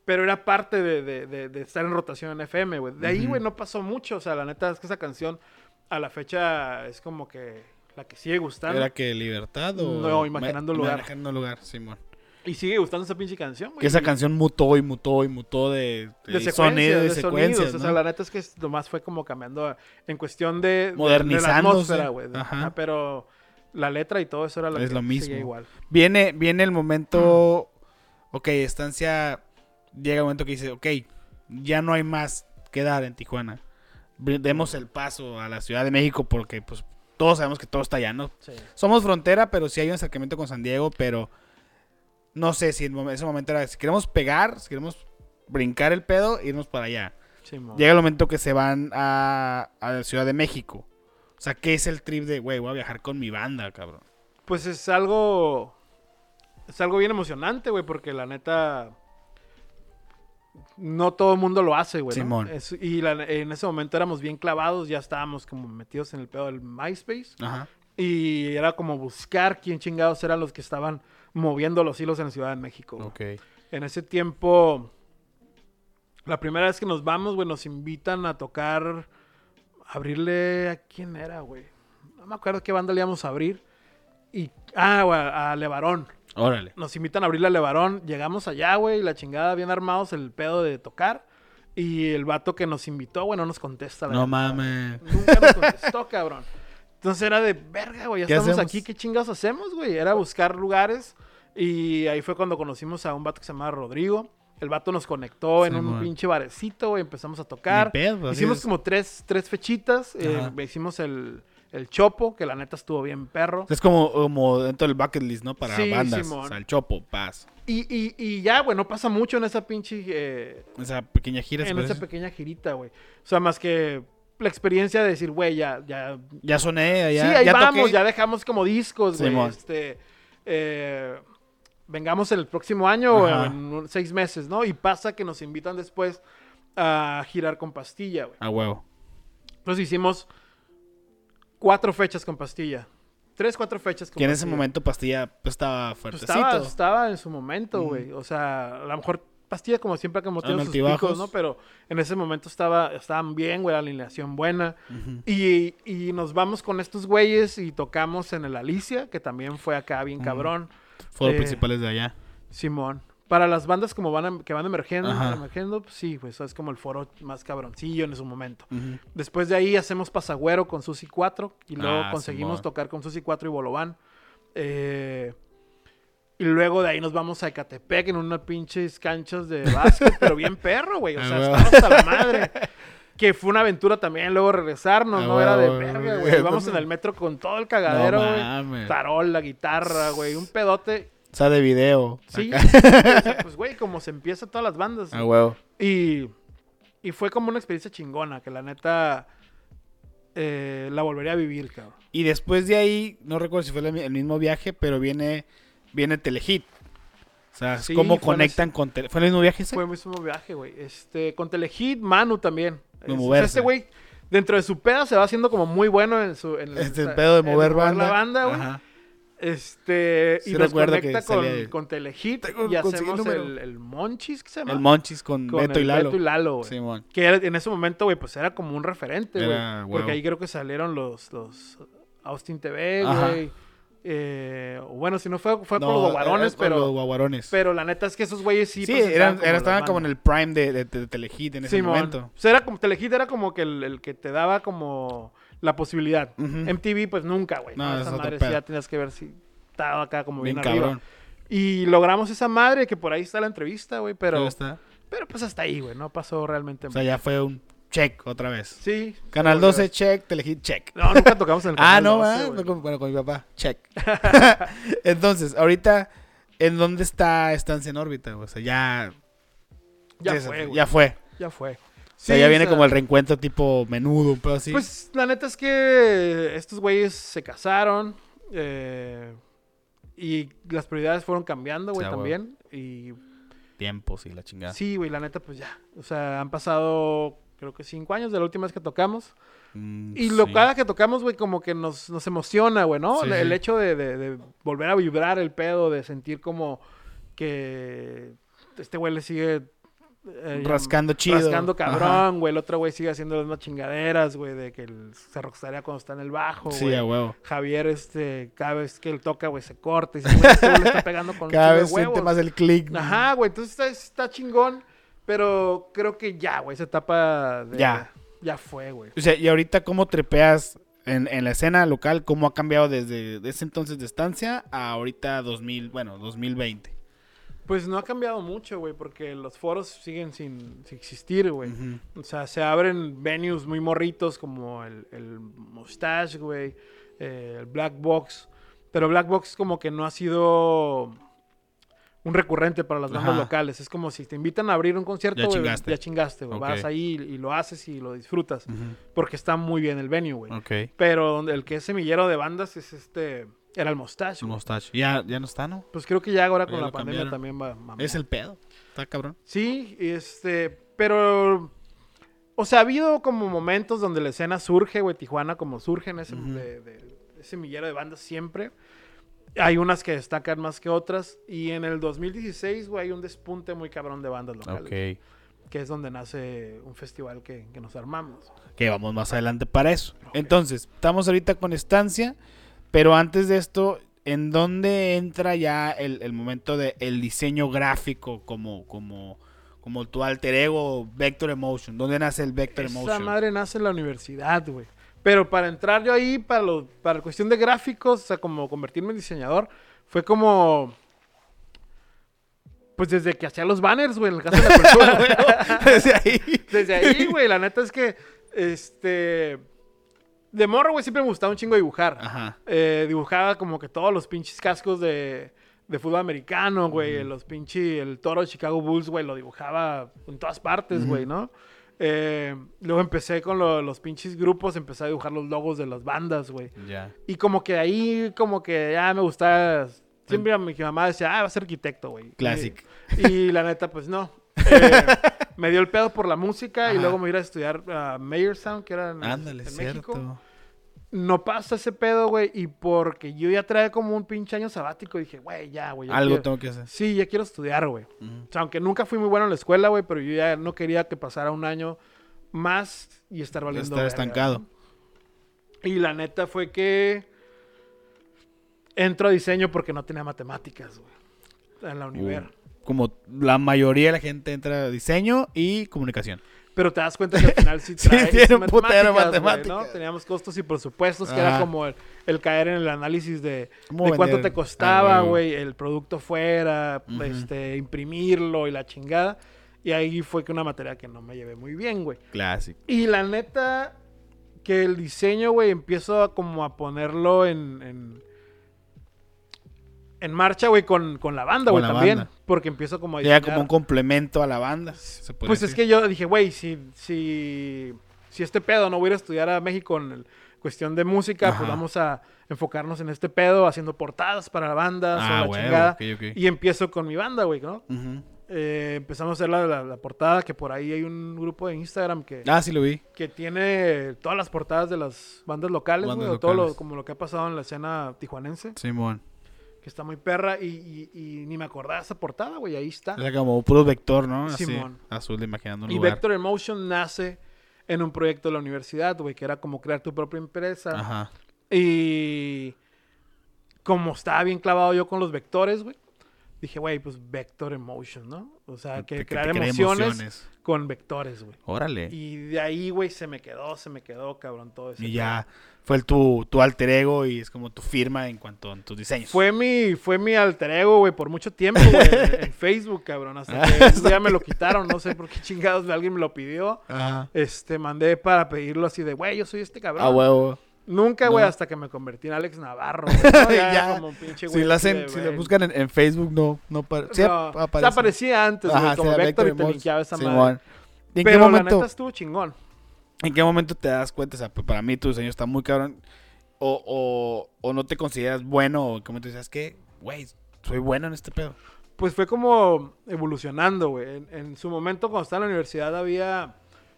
Pero era parte de, de- de- de estar en rotación en FM, güey. De ahí, güey, no pasó mucho. O sea, la neta es que esa canción a la fecha es como que la que sigue gustando. ¿Era que libertad o...? No, Imaginando Ma- Lugar. Imaginando lugar, Simón. Y sigue gustando esa pinche canción, güey. Que esa canción mutó y mutó y mutó de, de de secuencias, sonido de, de sonidos. secuencias, O ¿no? sea, la neta es que nomás fue como cambiando a- en cuestión de, de- de, la Modernizándose. atmósfera, güey. Ajá. Pero la letra y todo eso era lo Es que lo mismo. igual. Viene, viene el momento. Ok, estancia. Llega el momento que dice, ok, ya no hay más que dar en Tijuana. Demos el paso a la Ciudad de México porque, pues, todos sabemos que todo está allá, ¿no? Sí. Somos frontera, pero sí hay un acercamiento con San Diego, pero no sé si en ese momento era, si queremos pegar, si queremos brincar el pedo, irnos para allá. Sí. Llega el momento que se van a, a la Ciudad de México. O sea, ¿qué es el trip de, güey, voy a viajar con mi banda, cabrón? Pues es algo. Es algo bien emocionante, güey, porque la neta. No todo el mundo lo hace, güey. ¿no? Simón. Es- y la- en ese momento éramos bien clavados, ya estábamos como metidos en el pedo del MySpace. Ajá. Y era como buscar quién chingados eran los que estaban moviendo los hilos en la Ciudad de México. güey. En ese tiempo, la primera vez que nos vamos, güey, nos invitan a tocar, abrirle a quién era, güey. No me acuerdo qué banda le íbamos a abrir. Y, ah, güey, a Levarón. Órale. Nos invitan a abrirle a Levarón. Llegamos allá, güey, la chingada, bien armados, el pedo de tocar. Y el vato que nos invitó, güey, no nos contesta. la No mames. Nunca nos contestó, cabrón. Entonces era de verga, güey. Ya ¿Qué estamos hacemos? aquí, ¿qué chingados hacemos, güey? Era buscar lugares. Y ahí fue cuando conocimos a un vato que se llamaba Rodrigo. El vato nos conectó en un pinche barecito, güey. Empezamos a tocar. pedo, Hicimos como tres, tres fechitas. eh, hicimos el, el Chopo, que la neta estuvo bien perro. Es como, como dentro del bucket list, ¿no? Para Sí, bandas. Simón. O sea, el chopo, paz. Y, y, y ya, güey, no pasa mucho en esa pinche... eh, Esa pequeña gira. en esa decir. pequeña girita, güey. O sea, más que la experiencia de decir, güey, ya, ya, Ya soné, ya. sí, ahí ya vamos, toqué. ya dejamos como discos, güey. Este, eh, vengamos el próximo año o en seis meses, ¿no? Y pasa que nos invitan después a girar con pastilla, güey. A huevo. Entonces hicimos cuatro fechas con pastilla. tres, cuatro fechas. Que en ese momento Pastilla pues, estaba Pues fuertecito. estaba, estaba en su momento, güey. O sea, a lo mejor Pastilla como siempre como En tiene sus picos, ¿no? Pero en ese momento estaba, estaban bien, güey, la alineación buena. Y, y nos vamos con estos güeyes y tocamos en el Alicia, que también fue acá bien cabrón. Fueron Eh, principales de allá. Simón. Para las bandas como van que van emergiendo, emergiendo, pues sí, pues es como el foro más cabroncillo en su momento. Después de ahí hacemos Pasagüero con Susi 4 y luego Ah, conseguimos Simón. tocar con Susi 4 y Bolobán. Eh, y luego de ahí nos vamos a Ecatepec en unas pinches canchas de básquet, pero bien perro, güey. O Ah, sea, huevo. estamos hasta la madre. Que fue una aventura también luego regresarnos, Ah, no era de verga, güey. güey. Íbamos en el metro con todo el cagadero, No güey. mames. Tarola, guitarra, güey. Un pedote. O sea, de video. Sí. Pues, güey, como se empieza todas las bandas. A huevo. Y, y fue como una experiencia chingona, que la neta eh, la volvería a vivir, cabrón. Y después de ahí, no recuerdo si fue el, mismo viaje, pero viene, viene Telehit. O sea, Sí, cómo conectan con Tele- ¿Fue el mismo viaje ese? Fue el mismo viaje, güey. Este, con Telehit, Manu también. De moverse. Este güey, dentro de su peda, se va haciendo como muy bueno en su... En Este en- pedo de en mover banda. la banda, güey. Ajá. Este, Sí y nos que conecta salía- con, con Telehit Tengo- y hacemos el, el Monchis, ¿qué se llama? El Monchis con, Con Beto el y Lalo. Beto y Lalo, güey. Simón. Que era- en ese momento, güey, pues era como un referente, güey. Porque ahí creo que salieron los, los Austin TV, güey. Eh, bueno, si no fue, fue No, con los guaguarones, pero, los guaguarones. pero la neta es que esos güeyes sí. sí, presentaban eran, como estaban como en el prime de, de, de Telehit en ese momento. O sea, era como, Telehit era como que el, el que te daba como la posibilidad. Ujú. MTV, pues nunca, güey. No, ¿no? es Esa madre sí ya tenías que ver si estaba acá como bien, Bien arriba. cabrón. Y logramos esa madre, que por ahí está la entrevista, güey, pero, Pero, está. pero pues hasta ahí, güey, no pasó realmente O sea, ya fue un check otra vez. Sí. Canal pero- 12, check. Telehit, check. No, nunca tocamos en el Ah, Canal no, 12, ¿verdad? güey. No, con- bueno, con mi papá. Check. Entonces, ahorita, ¿en dónde está Estancia en órbita? O sea, ya. Ya se- fue, güey. Ya fue. Ya fue. O sea, ya o viene sea, como el reencuentro tipo menudo, un pedo así. Pues la neta es que estos güeyes se casaron eh, y las prioridades fueron cambiando, güey, también. Y Tiempos y la chingada. sí, güey, la neta, pues ya. O sea, han pasado creo que cinco años de la última vez que tocamos. Mm, Y lo sí. cada que tocamos, güey, como que nos, nos emociona, güey, ¿no? Sí, el, hecho de, de- de volver a vibrar el pedo, de sentir como que este güey le sigue... eh, Rascando chido. Rascando cabrón, güey. El otro güey sigue haciendo las mismas chingaderas, güey, de que el- se rockstaría cuando está en el bajo, Sí, a huevo. Javier, este, cada vez que él toca, güey, se corta y se güey, este güey le está pegando con Cada vez siente huevos. más el click. Ajá, güey, entonces está, está chingón, pero creo que ya, güey, esa etapa de- Ya. ya fue, güey. O sea, y ahorita, ¿cómo trepeas en, en la escena local? ¿Cómo ha cambiado desde ese entonces de estancia a ahorita 2000, bueno, 2020? Pues no ha cambiado mucho, güey, porque los foros siguen sin, sin existir, güey. O sea, se abren venues muy morritos como el, el Mustache, güey, eh, el Black Box. Pero Black Box como que no ha sido un recurrente para las bandas Ajá. locales. Es como si te invitan a abrir un concierto, Ya chingaste. ya chingaste, güey. Ok. Vas ahí y lo haces y lo disfrutas. Porque está muy bien el venue, güey. Ok. Pero donde el que es semillero de bandas es este... Era el Mustache, güey. mustache. Ya, ya no está, ¿no? Pues creo que ya ahora con Ya la pandemia cambiaron. también va... mamó. Es el pedo. Está cabrón. Sí, este, pero, o sea, ha habido como momentos donde la escena surge, güey, Tijuana como surge en ese, Ujú. de- de- ese millero de bandas siempre. Hay unas que destacan más que otras. Y en el 2016, güey, hay un despunte muy cabrón de bandas locales. Ok. Que es donde nace un festival que, que nos armamos. Que vamos más adelante para eso. Entonces, estamos ahorita con estancia, pero antes de esto, ¿en dónde entra ya el, el momento del el diseño gráfico como, como, como tu alter ego Vector Emotion? ¿Dónde nace el Vector Esa Emotion? madre nace en la universidad, güey. Pero para entrar yo ahí, para, lo, para cuestión de gráficos, o sea, como convertirme en diseñador, fue como... Pues desde que hacía los banners, güey, en el caso de la cultura. Desde ahí. Desde ahí, güey, la neta es que, este... De morro, güey, siempre me gustaba un chingo dibujar. Ajá. Eh, dibujaba como que todos los pinches cascos de, de fútbol americano, güey. Los pinches, el toro de Chicago Bulls, güey, lo dibujaba en todas partes, güey, ¿no? Eh, luego empecé con lo- los pinches grupos, empecé a dibujar los logos de las bandas, güey. Ya. Y como que ahí, como que ya me gustaba. Siempre mi mamá decía, ah, va a ser arquitecto, güey. Classic. Y, y la neta, pues no. Eh, me dio el pedo por la música y luego me iba a estudiar a Mayor Sound, que era en, Ándale, en cierto. México. No pasa ese pedo, güey. Y porque yo ya traía como un pinche año sabático, dije, güey, ya, güey. Algo quiero- tengo que hacer. Sí, ya quiero estudiar, güey. O sea, aunque nunca fui muy bueno en la escuela, güey, pero yo ya no quería que pasara un año más y estar valiendo. Estar estancado. Y la neta fue que entro a diseño porque no tenía matemáticas, güey. En la universidad. Como la mayoría de la gente entra a diseño y comunicación. Pero te das cuenta que al final sí Sí, trae tiene un putero. ¿no? Teníamos costos y presupuestos, que era Ajá. como el, el caer en el análisis de, ¿Cómo de cuánto te costaba, Ah, huevo. güey, el producto fuera, este, imprimirlo y la chingada. Y ahí fue que una materia que no me llevé muy bien, güey. Clásico. Y la neta, que el diseño, güey, empiezo a como a ponerlo en, en, en marcha, güey, con, con la banda, güey, la también. banda. Porque empiezo como a Ya como un complemento a la banda. se Pues es que yo dije, güey, si, si, si este pedo no voy a ir a estudiar a México en el- cuestión de música, Ajá. pues vamos a enfocarnos en este pedo, haciendo portadas para bandas o Ah, la chingada. Y empiezo con mi banda, güey, ¿no? Eh, empezamos a hacer la, la- la portada, que por ahí hay un grupo de Instagram que, Ah, sí lo vi. que tiene todas las portadas de las bandas locales, güey, todo lo, como lo que ha pasado en la escena tijuanense, Simón. Que está muy perra, y, y- y ni me acordaba esa portada, güey, ahí está. Era como puro vector, ¿no? Así, Simón. azul imaginando un Y lugar. Vector Emotion nace en un proyecto de la universidad, güey, que era como crear tu propia empresa. Ajá. Y como estaba bien clavado yo con los vectores, güey, dije, güey, pues Vector Emotion, ¿no? O sea, que, crear emociones, con vectores, güey. Órale. Y de ahí, güey, se me quedó, se me quedó, cabrón, todo eso. Y ya fue el tu, tu alter ego y es como tu firma en cuanto a tus diseños. Fue mi, fue mi alter ego, güey, por mucho tiempo, güey, en Facebook, cabrón. Hasta que un día me lo quitaron, no sé por qué chingados alguien me lo pidió. Ajá. Este, mandé para pedirlo así de, güey, yo soy este cabrón. A huevo. Nunca, güey, No. hasta que me convertí en Alex Navarro. Ya, Ya. como un pinche Si güey lo así hacen, si lo buscan en, en Facebook, no, no, sí aparece. sea, aparecía antes, güey, Ajá, como sí, Vector y te linkeaba esa Simón. madre. ¿Y en qué Pero la momento, neta estuvo chingón. en qué momento te das cuenta? O sea, pues, para mí tu diseño está muy cabrón. O, o, o no te consideras bueno, o como te dices, que, güey, soy bueno en este pedo. Pues fue como evolucionando, güey. En, en su momento, cuando estaba en la universidad, había...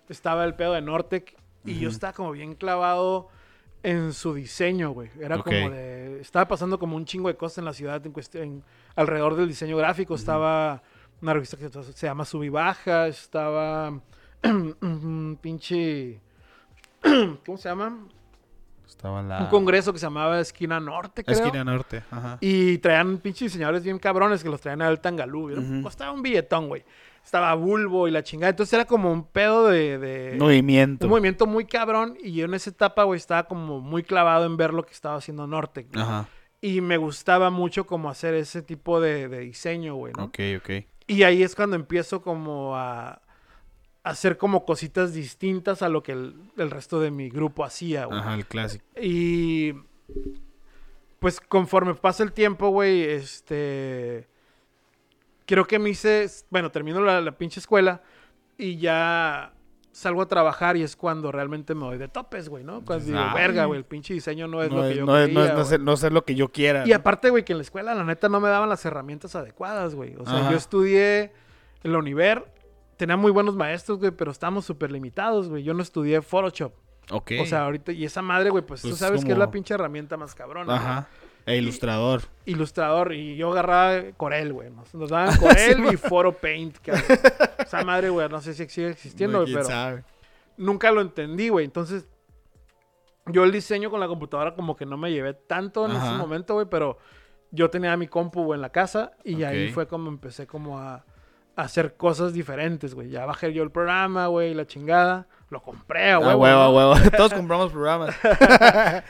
Estaba el pedo de Nortec. Y yo estaba como bien clavado en su diseño, güey. Era como de... Estaba pasando como un chingo de cosas en la ciudad en cuestión... alrededor del diseño gráfico. Estaba una revista que se llama Sub y Baja. Estaba... pinche... ¿Cómo se llama? Estaba la... Un congreso que se llamaba Esquina Norte, creo. Esquina Norte, ajá. Y traían pinches diseñadores bien cabrones que los traían al Tangalú. Costaba un billetón, güey. Estaba Bulbo y la chingada. Entonces era como un pedo de... de- Movimiento. un movimiento muy cabrón. Y yo en esa etapa, güey, estaba como muy clavado en ver lo que estaba haciendo Norte. Ajá. Y me gustaba mucho como hacer ese tipo de, de diseño, güey, ¿no? Ok, ok. Y ahí es cuando empiezo como a, a hacer como cositas distintas a lo que el, el resto de mi grupo hacía, güey. Ajá, el clásico. Y pues conforme pasa el tiempo, güey, este... Creo que me hice, bueno, termino la, la pinche escuela y ya salgo a trabajar y es cuando realmente me doy de topes, güey, ¿no? Cuando digo, Ay. verga, güey, el pinche diseño no es No lo que es, yo no es, no quería, es- no güey". ser, no ser lo que yo quiera. Y aparte, güey, que en la escuela, la neta, no me daban las herramientas adecuadas, güey. O sea, Ajá. yo estudié en la Univer, tenía muy buenos maestros, güey, pero estábamos súper limitados, güey. Yo no estudié Photoshop. Ok. O sea, ahorita, y esa madre, güey, pues, tú Pues sabes que es la pinche herramienta más cabrona. Ajá. E ilustrador. Ilustrador, y yo agarraba Corel, güey. Nos, nos daban Corel y Foro Paint, cabrón. Esa madre, güey, no sé si sigue existiendo, No, pero sabe. nunca lo entendí, güey. Entonces, yo el diseño con la computadora como que no me llevé tanto en ese momento, güey, pero yo tenía mi compu güey, en la casa y ahí fue como empecé como a, a hacer cosas diferentes, güey. Ya bajé yo el programa, güey, la chingada. Lo compré, güey. Ah, huevo, a huevo. Todos compramos programas.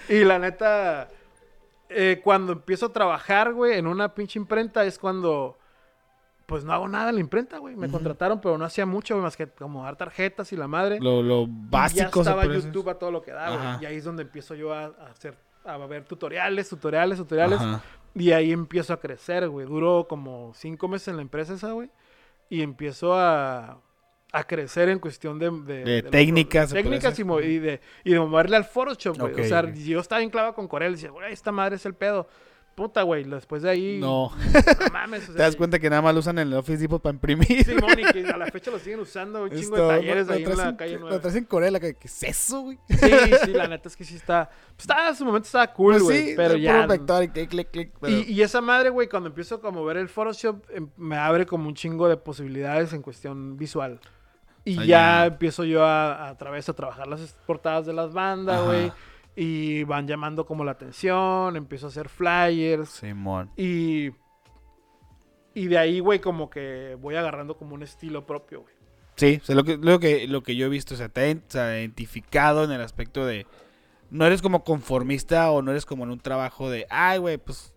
Y la neta, eh, cuando empiezo a trabajar, güey, en una pinche imprenta es cuando, pues no hago nada en la imprenta, güey. Me contrataron, pero no hacía mucho, güey, más que como dar tarjetas y la madre. Lo, lo Y básico. Ya se estaba. YouTube a todo lo que da, güey. Y ahí es donde empiezo yo a, a hacer, a ver tutoriales, tutoriales, tutoriales. Ajá. Y ahí empiezo a crecer, güey. Duró como cinco meses en la empresa esa, güey. Y empiezo a, a crecer en cuestión de... De, De los- técnicas, técnicas y, y de, y de moverle al Photoshop, güey. O sea, yo estaba enclavado con Corel. Y decía, güey, esta madre es el pedo. puta, güey, después de ahí. No. no mames. o Te das cuenta que nada más lo usan en el Office Depot para imprimir. Simón, y que a la fecha lo siguen usando, un chingo de talleres lo- ahí lo en la calle Lo traes en Corea, la que, ¿qué es eso, güey? Sí, sí, la neta es que sí está. Pues estaba, en su momento estaba cool, Pues güey. sí, pero ya. vector y clic, clic, clic. pero- Y, y esa madre, güey, cuando empiezo como a ver el Photoshop, em, me abre como un chingo de posibilidades en cuestión visual. Y ya, empiezo yo a, a través a trabajar las portadas de las bandas, güey. Y van llamando como la atención, empiezo a hacer flyers. Simón. Y, y de ahí, güey, como que voy agarrando como un estilo propio, güey. Sí, o sea, lo, que, lo, que, lo que yo he visto, o sea, te ha identificado en el aspecto de... No eres como conformista o no eres como en un trabajo de, ay, güey, pues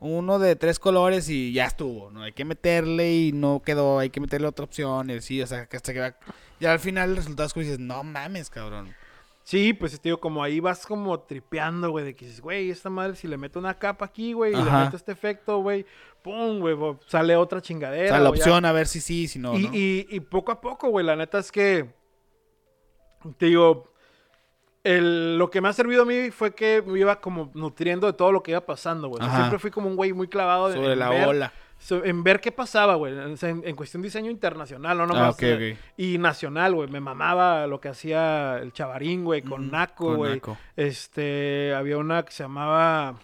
uno de tres colores y ya estuvo, ¿no? Hay que meterle y no quedó, hay que meterle otra opción y así, o sea, que hasta que va... Ya al final el resultado es como dices, no mames, cabrón. Sí, pues te digo, como ahí vas como tripeando, güey, de que dices, güey, esta madre, si le meto una capa aquí, güey, y le meto este efecto, güey, pum, güey, sale otra O chingadera. sea, la ya. opción a ver si sí, si no, y, ¿no? y- y poco a poco, güey, la neta es que, te digo, el- lo que me ha servido a mí fue que me iba como nutriendo de todo lo que iba pasando, güey. O sea, Ajá. siempre fui como un güey muy clavado Sobre en la ver- ola. so- en ver qué pasaba, güey. En, en cuestión de diseño internacional, no Ah, nomás. ok, eh, ok. Y nacional, güey. Me mamaba lo que hacía el chavarín, güey, con Mm, Naco, con güey. Naco. Este, había una que se llamaba...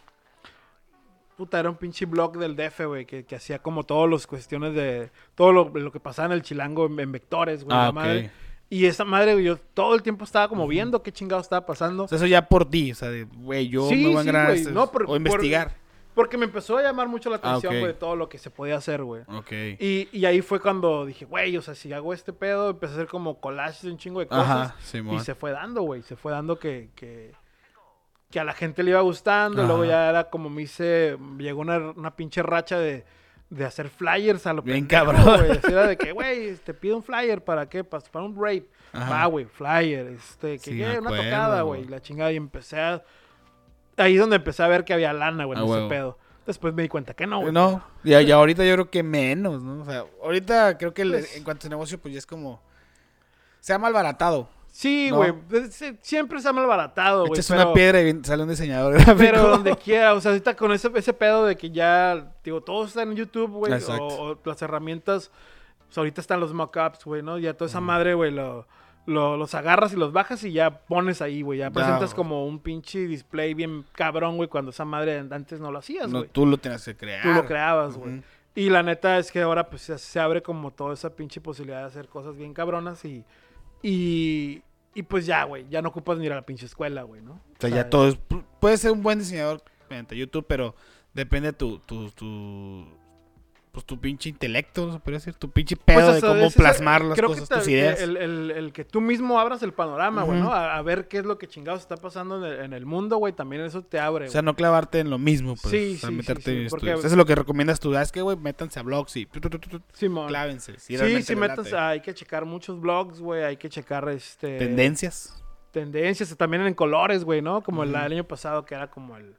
Puta, era un pinche blog del DF, güey, que, que hacía como todas las cuestiones de... Todo lo, lo que pasaba en el chilango en, en vectores, güey. Ah, la ok. madre. Y esa madre, yo todo el tiempo estaba como viendo qué chingado estaba pasando. O sea, eso ya por ti, o sea, de, güey, yo Sí, me voy a sí, este- no, por- o por- investigar. Porque me empezó a llamar mucho la Ah, atención, güey, de todo lo que se podía hacer, güey. Ok. Y, y ahí fue cuando dije, güey, o sea, si hago este pedo, empecé a hacer como collages de un chingo de cosas. Ajá, y Simón. se fue dando, güey. Se fue dando que, que, que a la gente le iba gustando. Ajá. Luego ya era como me hice, llegó una, una pinche racha de, de hacer flyers a lo Bien pendejo, cabrón. Era de que, güey, te pido un flyer, ¿para qué? Para, para un rape. Va, güey, flyer. Este, que Sí, una acuerdo, tocada, güey. La chingada. Y empecé a... Ahí es donde empecé a ver que había lana, güey, Ah, en ese pedo. Después me di cuenta que no, güey. No, ya ahorita yo creo que menos, ¿no? O sea, ahorita creo que el- Pues- en cuanto a negocio, pues ya es como. Se ha malbaratado. Sí, No. güey. pues, Siempre se ha malbaratado, güey. Echas pero- una piedra y sale un diseñador gráfico. Pero donde quiera, o sea, ahorita con ese, ese pedo de que ya, digo, todos están en YouTube, güey, o, o las herramientas, o sea, ahorita están los mockups, güey, ¿no? Ya toda esa madre, güey, lo, lo- los agarras y los bajas y ya pones ahí, güey, ya presentas como un pinche display bien cabrón, güey, cuando esa madre antes no lo hacías, No, güey. tú lo tienes que crear. Tú lo creabas, güey. Y la neta es que ahora pues se abre como toda esa pinche posibilidad de hacer cosas bien cabronas y... Y, y pues ya, güey, ya no ocupas ni ir a la pinche escuela, güey, ¿no? O sea, ya todo es. Puedes ser un buen diseñador mediante YouTube, pero depende de tu. tu, tu pues tu pinche intelecto, se podría decir. Tu pinche pedo Pues, de cómo ese- plasmar las creo cosas, que tus ideas. El, el- el que tú mismo abras el panorama, güey. ¿no? A, a ver qué es lo que chingados está pasando en el, en el mundo, güey. También eso te abre, O sea, no clavarte en lo mismo, pues. Sí, o sea, sí, meterte sí, sí, en porque- estudios. Eso es lo que recomiendas tú. Ah, Es que, güey, métanse a blogs y. Simón. Clávense. Si Sí, sí, late. hay que checar muchos blogs, güey. Hay que checar, este... Tendencias. Tendencias, también en colores, güey, ¿no? Como el, Ujú. el año pasado que era como el...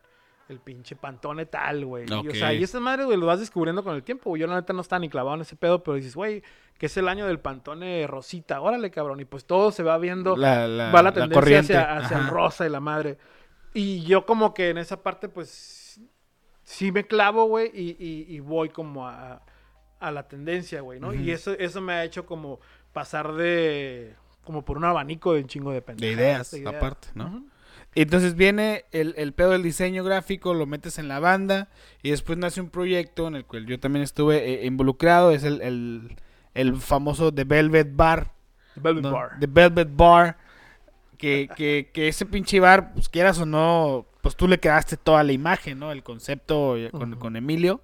El pinche pantone tal, güey. Y, Ok. o sea, y esa madre, güey, lo vas descubriendo con el tiempo, güey. Yo, la neta, no estaba ni clavado en ese pedo, pero dices, güey, que es el año del pantone rosita. Órale, cabrón. Y pues todo se va viendo La, la, va la tendencia hacia, hacia el Ajá. rosa y la madre. Y yo como que en esa parte, pues, sí me clavo, güey, y, y- y voy como a, a la tendencia, güey, ¿no? Y eso, eso me ha hecho como pasar de, como por un abanico de un chingo de De pendejadas. ideas, aparte, ¿no? Ujú. Entonces viene el, el pedo del diseño gráfico, lo metes en la banda y después nace un proyecto en el cual yo también estuve eh, involucrado, es el, el, el famoso The Velvet Bar. Velvet ¿no? Bar. The Velvet Bar. Que, que, que ese pinche bar, pues quieras o no, pues tú le quedaste toda la imagen, ¿no? El concepto eh, con, con Emilio.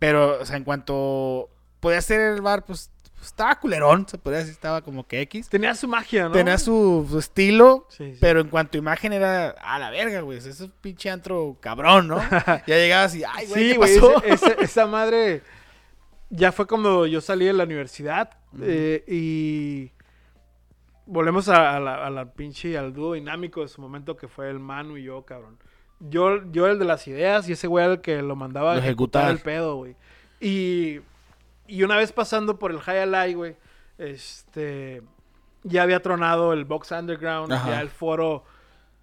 Pero, o sea, en cuanto podía ser el bar, pues, estaba culerón, se podría decir, estaba como que X. Tenía su magia, ¿no? Tenía su, su estilo, Sí, sí. pero en cuanto a imagen era a la verga, güey. Ese es un pinche antro cabrón, ¿no? ya llegabas y, ay, güey, sí, ¿qué güey, pasó? ese- ese- esa madre ya fue cuando yo salí de la universidad eh, y volvemos a, a la, a la pinche, al dúo dinámico de su momento que fue el Manu y yo, cabrón. Yo, yo el de las ideas y ese güey el que lo mandaba a Lo ejecutar el ejecutar. pedo, güey. Y, y una vez pasando por el High Alive, güey, este, ya había tronado el Box Underground, Ajá. ya el foro,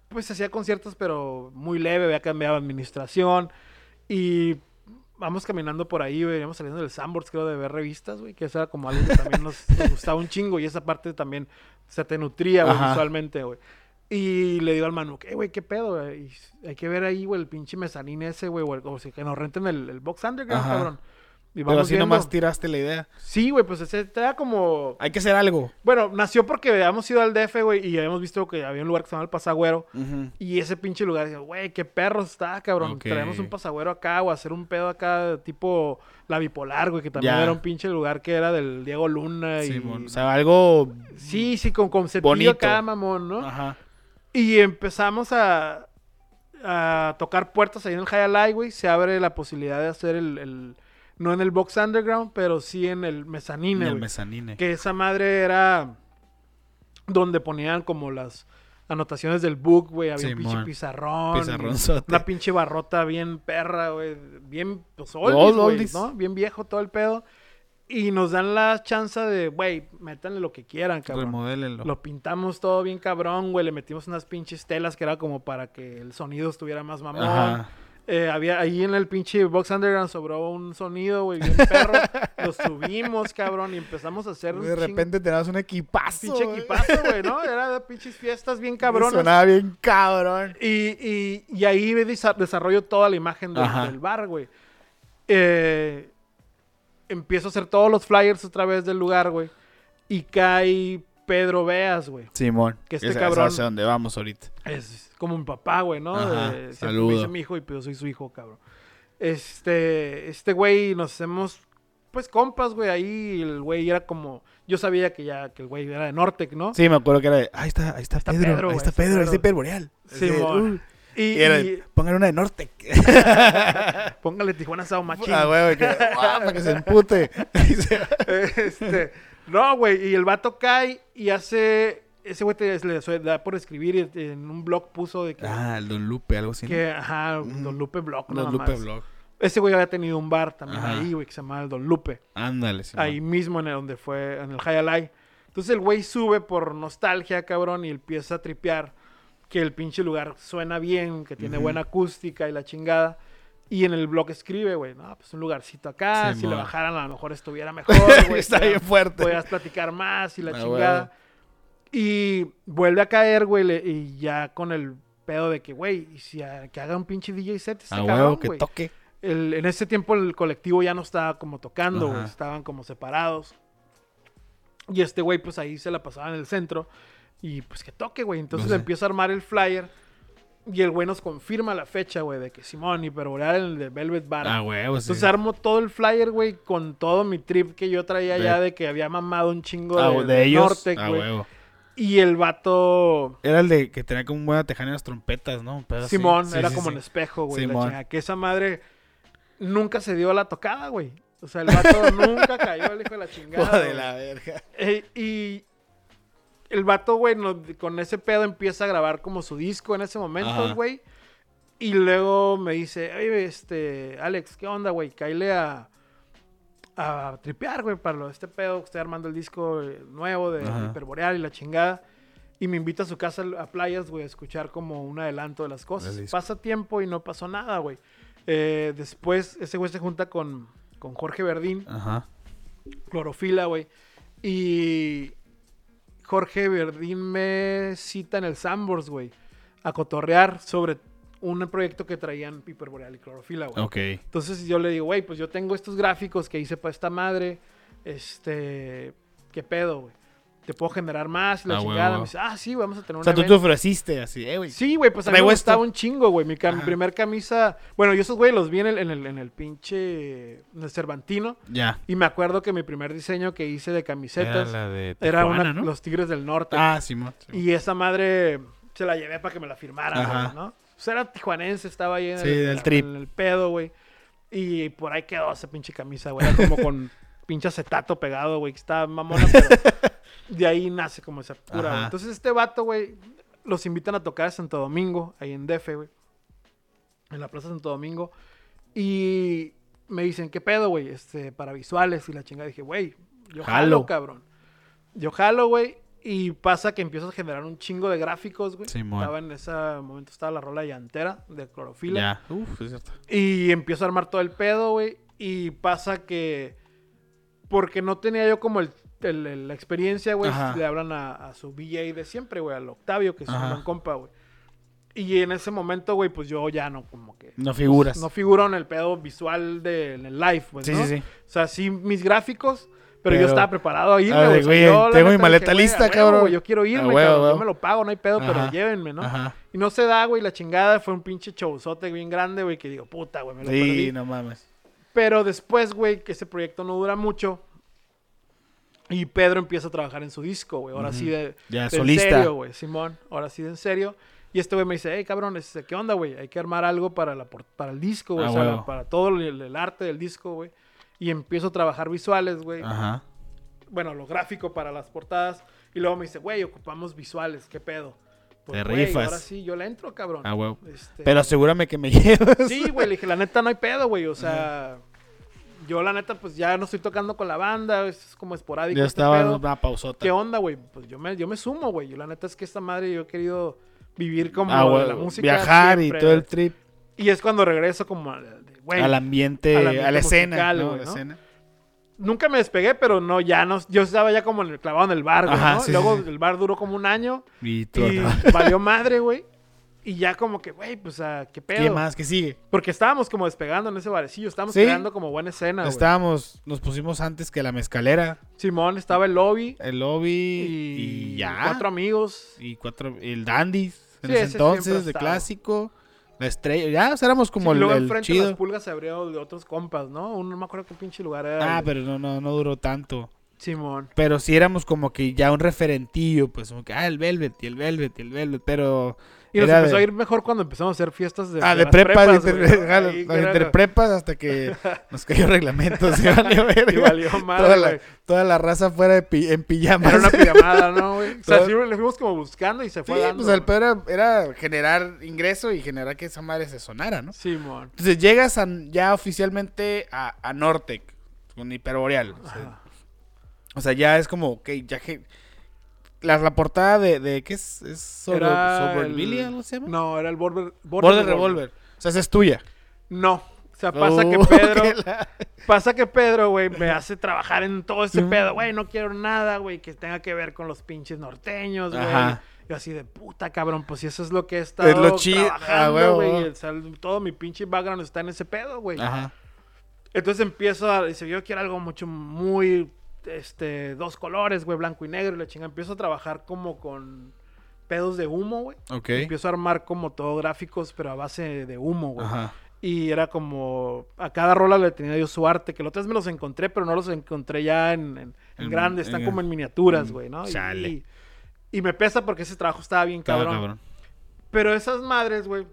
pues hacía conciertos, pero muy leve, había cambiado administración. Y vamos caminando por ahí, güey. Íbamos saliendo del Sandbox, creo, de ver revistas, güey. Que eso era como algo que también nos, nos gustaba un chingo. Y esa parte también se te nutría, güey, visualmente, güey. Y le digo al Manu, ¿qué, güey? ¿Qué pedo, güey? Hay que ver ahí, güey, el pinche mezanín ese, güey. O, el- o sea, que nos renten el, el box underground, Ajá. cabrón. Y Pero así viendo. nomás tiraste la idea. Sí, güey, pues ese era como... Hay que hacer algo. Bueno, nació porque habíamos ido al DF, güey, y habíamos visto que había un lugar que se llama el Pasagüero. Y ese pinche lugar, güey, qué perro está, cabrón. Traemos un pasagüero acá o hacer un pedo acá, tipo la bipolar, güey, que también Ya. era un pinche lugar que era del Diego Luna. y... Simón. O sea, algo. sí, sí, con concepto Bonito. acá, mamón, ¿no? Ajá. Y empezamos a, a tocar puertas ahí en el High Alive, güey. Se abre la posibilidad de hacer el, el- No en el Box Underground, pero sí en el En mezanine, el güey. mezanine. Que esa madre era donde ponían como las anotaciones del book, güey. Había un pinche pizarrón. y Pizarronzote. Una pinche barrota bien perra, güey. Bien, pues, oldies. ¿no? Bien viejo todo el pedo. Y nos dan la chance de, güey, métanle lo que quieran, cabrón. Remodélenlo. Lo pintamos todo bien cabrón, güey. Le metimos unas pinches telas que era como para que el sonido estuviera más mamón. Ajá. Eh, había ahí en el pinche Box Underground sobró un sonido, güey, bien perro. Lo subimos, cabrón, y empezamos a hacer un De repente tenías un equipazo. pinche equipazo, güey, ¿no? Era de pinches fiestas bien cabronas. Sonaba bien cabrón. Y, y, y ahí desa- desarrollo toda la imagen del, bar, güey. Eh, empiezo a hacer todos los flyers otra vez del lugar, güey. Y cae Pedro Beas, güey. Simón. Que este Esa- cabrón- esa hacia dónde vamos ahorita. Es como mi papá, güey, ¿no? Ajá, De- siempre me dice mi hijo y pues yo soy su hijo, cabrón. Este, este güey nos hacemos, pues, compas, güey. Ahí el güey era como, yo sabía que ya, que el güey era de Nortec, ¿no? Sí, me acuerdo que era de. Ahí está, ahí está, Está Pedro. Pedro, ahí está está Pedro, ahí está Pedro. Pedro Boreal. Sí, mon. uh, Y, y era, y- pongan una de Norte. póngale Tijuana Sao Machín. Ah, güey, que, ah, para que se empute. Este, no, güey, y el vato cae y hace, ese güey te, le da por escribir y en un blog puso de que, ah, el Don Lupe, algo así. ¿no? que ajá, Mm. Don Lupe Blog, no Don Lupe Blog. Ese güey había tenido un bar también Ajá. ahí, güey, que se llamaba el Don Lupe. Ándale, Simón. ahí mismo en el donde fue, en el High Alive. Entonces el güey sube por nostalgia, cabrón, y empieza a tripear que el pinche lugar suena bien, que tiene buena acústica y la chingada. Y en el blog escribe, güey, no, pues un lugarcito acá, si le bajaran a lo mejor estuviera mejor, güey. Está bien fuerte. Podías platicar más y la Ah, chingada. Y vuelve a caer, güey, y ya con el pedo de que, güey, y si a- que haga un pinche DJ set este A cabrón, huevo, que güey toque. el- en ese tiempo el colectivo ya no estaba como tocando, güey, estaban como separados. Y este güey, pues ahí se la pasaba en el centro. Y pues que toque, güey. Entonces No sé. empieza a armar el flyer. Y el güey nos confirma la fecha, güey, de que Simón, hiperboreal en el de Velvet Bar. Ah, huevo, sí. Entonces armo todo el flyer, güey, con todo mi trip que yo traía De- ya de que había mamado un chingo Ah, de, de, ellos. Nortec, ah, güey. Y el vato Era el de que tenía como buena tejana en las trompetas, ¿no? Simón, Sí, era sí, como en espejo, güey. la chingada. Que esa madre nunca se dio a la tocada, güey. O sea, el vato nunca cayó, el hijo de la chingada. Joder, güey. la verga. Eh, y el vato, güey, no- con ese pedo empieza a grabar como su disco en ese momento, güey. Y luego me dice, oye, este, Alex, ¿qué onda, güey? Cáile a, a tripear, güey, para lo de este pedo. que Estoy armando el disco eh, nuevo de Ajá. Hiperboreal y la chingada. Y me invita a su casa a playas, güey, a escuchar como un adelanto de las cosas. Pasa tiempo y no pasó nada, güey. Eh, después, ese güey se junta con, con Jorge Verdín Ajá. clorofila, güey. Y Jorge Verdín me cita en el Sambors, güey, a cotorrear sobre un proyecto que traían Hiperboreal y clorofila, güey. Ok. Entonces yo le digo, güey, pues yo tengo estos gráficos que hice para esta madre. Este, ¿qué pedo, güey? Te puedo generar más la Ah, chingada. Me dice, ah, sí, vamos a tener O un sea, tú te evento". ofreciste así, eh, güey. Sí, güey, pues a mí me esto. gustaba un chingo, güey. Mi, Ajá. primer camisa. Bueno, yo esos güey los vi en el, en el, en el pinche. En el Cervantino. Ya. Y me acuerdo que mi primer diseño que hice de Era camisetas la de era una, ¿no? los Tigres del Norte. Ah, Simón. Simón. Y esa madre se la llevé para que me la firmaran, ¿no? Pues era tijuanense, estaba ahí en, Sí, el, del trip. en el pedo, güey. Y por ahí quedó esa pinche camisa, güey. Era como con pinche acetato pegado, güey, que estaba mamona, pero de ahí nace como esa cura, güey. Entonces este vato, güey, los invitan a tocar a Santo Domingo, ahí en DF, güey. En la Plaza Santo Domingo. Y me dicen, ¿qué pedo, güey? Este, para visuales y la chingada. Dije, güey, yo jalo, Jalo. cabrón. Yo jalo, güey. Y pasa que empiezas a generar un chingo de gráficos, güey. Simón. Estaba en ese momento, estaba la rola llantera de clorofila. Ya. Uf, es cierto. Y empiezo a armar todo el pedo, güey. Y pasa que. Porque no tenía yo como el, el- el- la experiencia, güey. Le hablan a, a su VJ de siempre, güey. Al Octavio, que es un Ajá. buen compa, güey. Y en ese momento, güey, pues yo ya no, como que. No figuras. No figuro en el pedo visual del el live, pues, sí, ¿no? sí, sí. O sea, sí, mis gráficos. Pero, yo estaba preparado a irme, Ah, güey. Yo, tengo mi maleta dije, lista, cabrón. güey, Yo quiero irme, cabrón. Yo me lo pago, no hay pedo, pero llévenme, ¿no? Ajá. Y no se da, güey, la chingada. Fue un pinche showzote bien grande, güey, que digo, puta, güey, me lo Sí, perdí. no mames. Pero después, güey, que ese proyecto no dura mucho. Y Pedro empieza a trabajar en su disco, güey. Ahora sí de, Ya, de en solista. serio, güey. Simón, ahora sí de en serio. Y este güey me dice, hey, cabrón, este, ¿qué onda, güey? Hay que armar algo para, la, por- para el disco, güey. Ah, o sea, para todo el, el arte del disco, güey. Y empiezo a trabajar visuales, güey. Ajá. Bueno, lo gráfico para las portadas. Y luego me dice, güey, ocupamos visuales, ¿qué pedo? Pues, Te güey, rifas. ahora sí, yo le entro, cabrón. Ah, huevo. Este, Pero asegúrame que me llevas. Sí, güey, le dije, la neta no hay pedo, güey. O sea, yo la neta, pues ya no estoy tocando con la banda, es como esporádico. Ya este estaba en pedo. una pausota. ¿Qué onda, güey? Pues yo me, yo me sumo, güey. Yo la neta es que esta madre yo he querido vivir como Ah, la música. Viajar siempre, y todo el güey. trip. Y es cuando regreso como, güey, al ambiente, al ambiente a la escena. musical, ¿no? güey, La escena. nunca me despegué, pero no, ya no, yo estaba ya como clavado en el bar, güey, Ajá, ¿no? sí, Luego sí, el bar duró como un año Y tú y valió madre, güey. Y ya como que, güey, pues, ah, ¿qué pedo? ¿Qué más? ¿Qué sigue? Porque estábamos como despegando en ese barecillo, estábamos Sí. creando como buena escena, güey. Estábamos, nos pusimos antes que la mezcalera, Simón estaba el lobby el lobby y, y, ya. cuatro amigos. y cuatro, el Dandys, en Sí, ese entonces, de clásico, la estrella, ya, o sea, éramos como Sí, y el, luego el enfrente de las chido. pulgas se abrió de otros compas, ¿no? Uno no me acuerdo qué pinche lugar era. Ah, el- pero no, no, no duró tanto. Simón. Pero sí éramos como que ya un referentillo, pues como que, ah, el Velvet y el Velvet y el Velvet, pero... Y nos era empezó de- a ir mejor cuando empezamos a hacer fiestas de, Ah, de las prepas, de hasta que nos cayó reglamento, se valió verga. Y valió toda, madre, la, güey. toda la raza fuera de pi- en pijamas. Era una pijamada, ¿no, güey? O sea, Todo- sí le fuimos como buscando y se Sí, fue dando. pues el güey. peor era, era generar ingreso y generar que esa madre se sonara, ¿no? Simón. Entonces llegas a- ya oficialmente a, a Nortec con Hiperboreal. O sea, Ajá. o sea, ya es como, ok, ya que... La, la portada de, de ¿qué es? ¿Es sobre, el- Billy, algo se llama? No, era el Border, Border Revolver. O sea, esa es tuya. No. O sea, pasa que Oh, Pedro, que la- pasa que Pedro, güey, me hace trabajar en todo ese pedo, güey, no quiero nada, güey, que tenga que ver con los pinches norteños, güey. Yo así de puta, cabrón, pues si eso es lo que he estado Es lo ah, trabajando, güey. o sea, todo mi pinche background está en ese pedo, güey. Ajá. Entonces empiezo a decir, yo quiero algo mucho, muy, este, dos colores, güey, blanco y negro y la chinga. Empiezo a trabajar como con pedos de humo, güey. Ok. Empiezo a armar como todo gráficos, pero a base de humo, güey. Ajá. Y era como, a cada rola le tenía yo su arte, que otra vez me los encontré, pero no los encontré ya en, en, en En- grande, están como en miniaturas, güey, ¿no? Chale. Y, y me pesa porque ese trabajo estaba bien Estaba cabrón. cabrón. Pero esas madres, güey.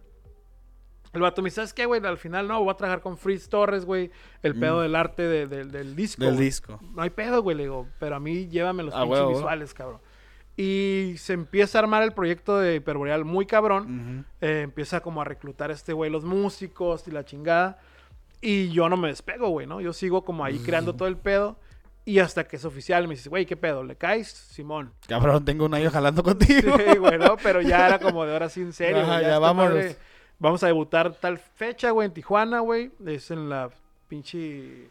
El vato me dice, ¿sabes qué, güey? Al final no, voy a trabajar con Fritz Torres, güey. El pedo Mm. del arte de- de- del disco. Del disco. No hay pedo, güey, le digo. Pero a mí llévame los Ah, pinches visuales, cabrón. Y se empieza a armar el proyecto de Hiperboreal muy cabrón. Eh, empieza como a reclutar a este güey los músicos y la chingada. Y yo no me despego, güey, ¿no? Yo sigo como ahí creando todo el pedo. Y hasta que es oficial me dice, güey, ¿qué pedo? ¿Le caes? Simón. Cabrón, tengo un año jalando contigo. Sí, güey, ¿no? Pero ya era como de ahora sí en serio. Ajá, güey, ya esta vámonos. Vamos a debutar tal fecha, güey, en Tijuana, güey. Es en la pinche...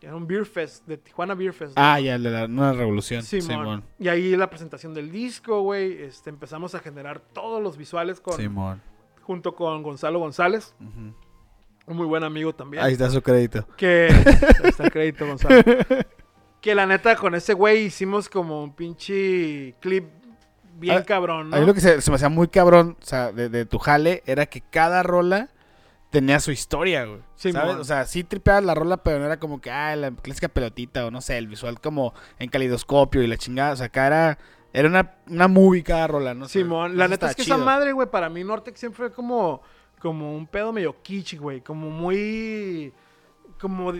Era un Beer Fest, de Tijuana Beer Fest. Ah, ya, de la nueva revolución. Simón. Simón. Y ahí la presentación del disco, güey. Este, empezamos a generar todos los visuales con, Simón. junto con Gonzalo González, un muy buen amigo también. Ahí está su crédito. Que. Ahí está el crédito, Gonzalo. que la neta, con ese güey hicimos como un pinche clip bien Ah, cabrón, ¿no? A mí lo que se, se me hacía muy cabrón, o sea, de, de tu jale, era que cada rola tenía su historia, güey. Simón. ¿Sabes? O sea, sí tripeabas la rola, pero no era como que, ah, la clásica pelotita, o no sé, el visual como en calidoscopio y la chingada. O sea, acá era, era una, una movie cada rola, ¿no? Simón, la eso neta es que esa madre, güey, para mí Nortex siempre fue como, como un pedo medio kitsch, güey. Como muy. Como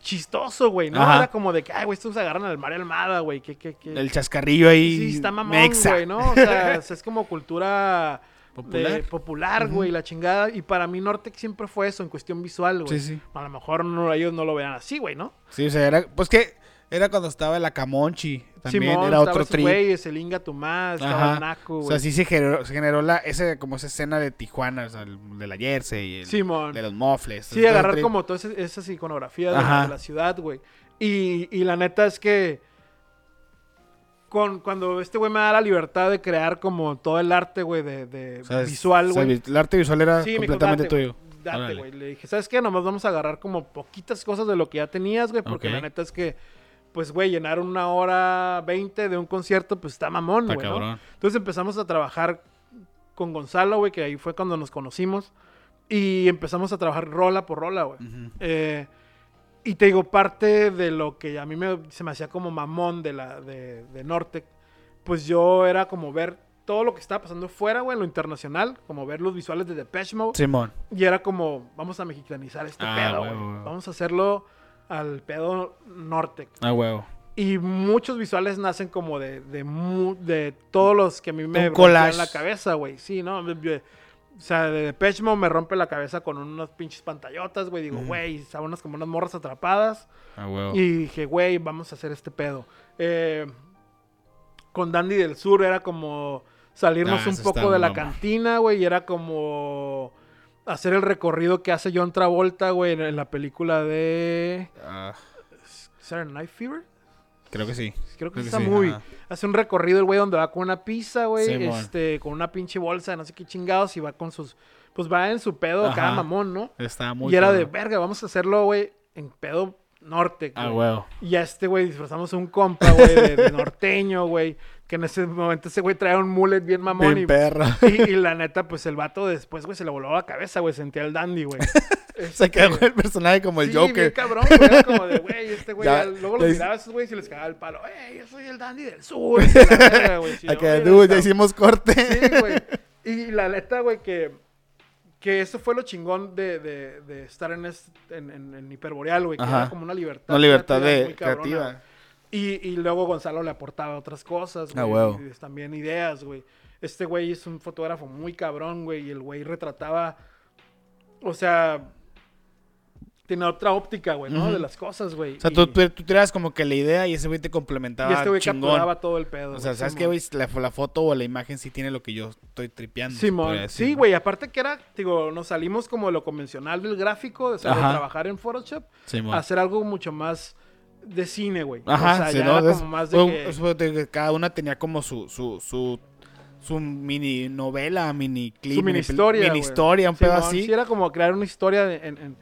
chistoso, güey, ¿no? Ajá. Era como de que, ay, güey, estos se agarran al Mario Almada, güey. Que, que, que. El chascarrillo ahí. Sí, está mamón, güey, ¿no? O sea, es como cultura Popular. de- popular, güey, la chingada. Y para mí Nortex siempre fue eso en cuestión visual, güey. Sí, sí. A lo mejor no, ellos no lo vean así, güey, ¿no? Sí, o sea, era. Pues que Era cuando estaba el Acamonchi. También Simón, era otro güey, ese Linga Tomás, estaba el Naco, O sea, sí se generó, se generó la, ese, como esa escena de Tijuana, o sea, el- de la Jersey, el- Simón. de los mofles. Sí, agarrar como todas esas, iconografías de la, de la ciudad, güey. Y, y la neta es que con, cuando este güey me da la libertad de crear como todo el arte, güey, de, de O sea, es- visual, o sea, güey. el arte visual era Sí, completamente "Date, tuyo. Date, güey. Le dije, ¿sabes qué? Nomás vamos a agarrar como poquitas cosas de lo que ya tenías, güey. Porque la neta es que, pues, güey, llenar una hora veinte de un concierto, pues está mamón, güey, ¿no? Entonces empezamos a trabajar con Gonzalo, güey, que ahí fue cuando nos conocimos. Y empezamos a trabajar rola por rola, güey. Ujú. Eh, y te digo, parte de lo que a mí me, se me hacía como mamón de, la, de, de Nortec, pues yo era como ver todo lo que estaba pasando fuera, güey, en lo internacional, como ver los visuales de Depeche Mode. Simón. Y era como, vamos a mexicanizar este Ah, pedo, güey. Vamos a hacerlo al pedo Nortec. Ah, huevo. Y muchos visuales nacen como de, de, mu- de todos los que a mí me rompían la cabeza, güey. Sí, ¿no? O sea, de Depeche Mode me rompe la cabeza con unos pinches pantallotas, güey. Digo, Ujú. güey, estaban unas como unas morras atrapadas. Ah, huevo. Y dije, güey, vamos a hacer este pedo. Eh, con Dandy del Sur era como salirnos Ah, un poco de la cantina, güey. Y era como hacer el recorrido que hace John Travolta, güey, en, en la película de... Ah, ¿Saturday Night Fever? creo que sí. Creo que Creo es que esa sí, ajá. Hace un recorrido el güey donde va con una pizza, güey. Este, con una pinche bolsa de no sé qué chingados y va con sus... Pues va en su pedo Ajá. cada mamón, ¿no? Estaba muy y era de, verga, vamos a hacerlo, güey, en pedo norte. Ah, güey". huevo. Y a este güey disfrazamos un compa, güey, de, de norteño, güey. Que en ese momento ese güey traía un mullet bien mamón. Bien Y, perro. y, y la neta, pues el vato después, güey, se le voló la cabeza, güey. Sentía el dandy, güey. Se quedó el personaje como el Sí, bien Joker. cabrón, güey. Era como de, güey, este güey. Ya, ya- luego los miraba a esos güeyes y les cagaba el palo. ¡Ey, yo soy el dandy del sur! y la verga, güey. Sí, Acá, "Oye, dude, ya hicimos corte. Sí, güey. Y la neta, güey, que, que eso fue lo chingón de, de, de estar en, es- en, en, en Hiperboreal, güey. Que Ajá. era como una libertad. Una libertad creativa de creativa. Y, y luego Gonzalo le aportaba otras cosas, Ah, güey. y también ideas, güey. Este güey es un fotógrafo muy cabrón, güey. Y el güey retrataba. O sea. Tiene otra óptica, güey, ¿no? De las cosas, güey. O sea, y, tú, tú, tú tiras como que la idea y ese güey te complementaba y este güey capturaba todo el pedo. O sea, ¿sabes qué, güey? La, la foto o la imagen sí tiene lo que yo estoy tripeando. Simón, decir, sí, ¿no? güey, aparte que era, digo, nos salimos como de lo convencional del gráfico, de, o sea, de trabajar en Photoshop, Simón. a hacer algo mucho más de cine, güey. Ajá, o sea, sí, ya ¿no? era como más de que- cada una tenía como su, su, su, su mini novela, mini clip. su mini historia, Mini historia, un pedo Simón, así. Sí, era como crear una historia de- en, en-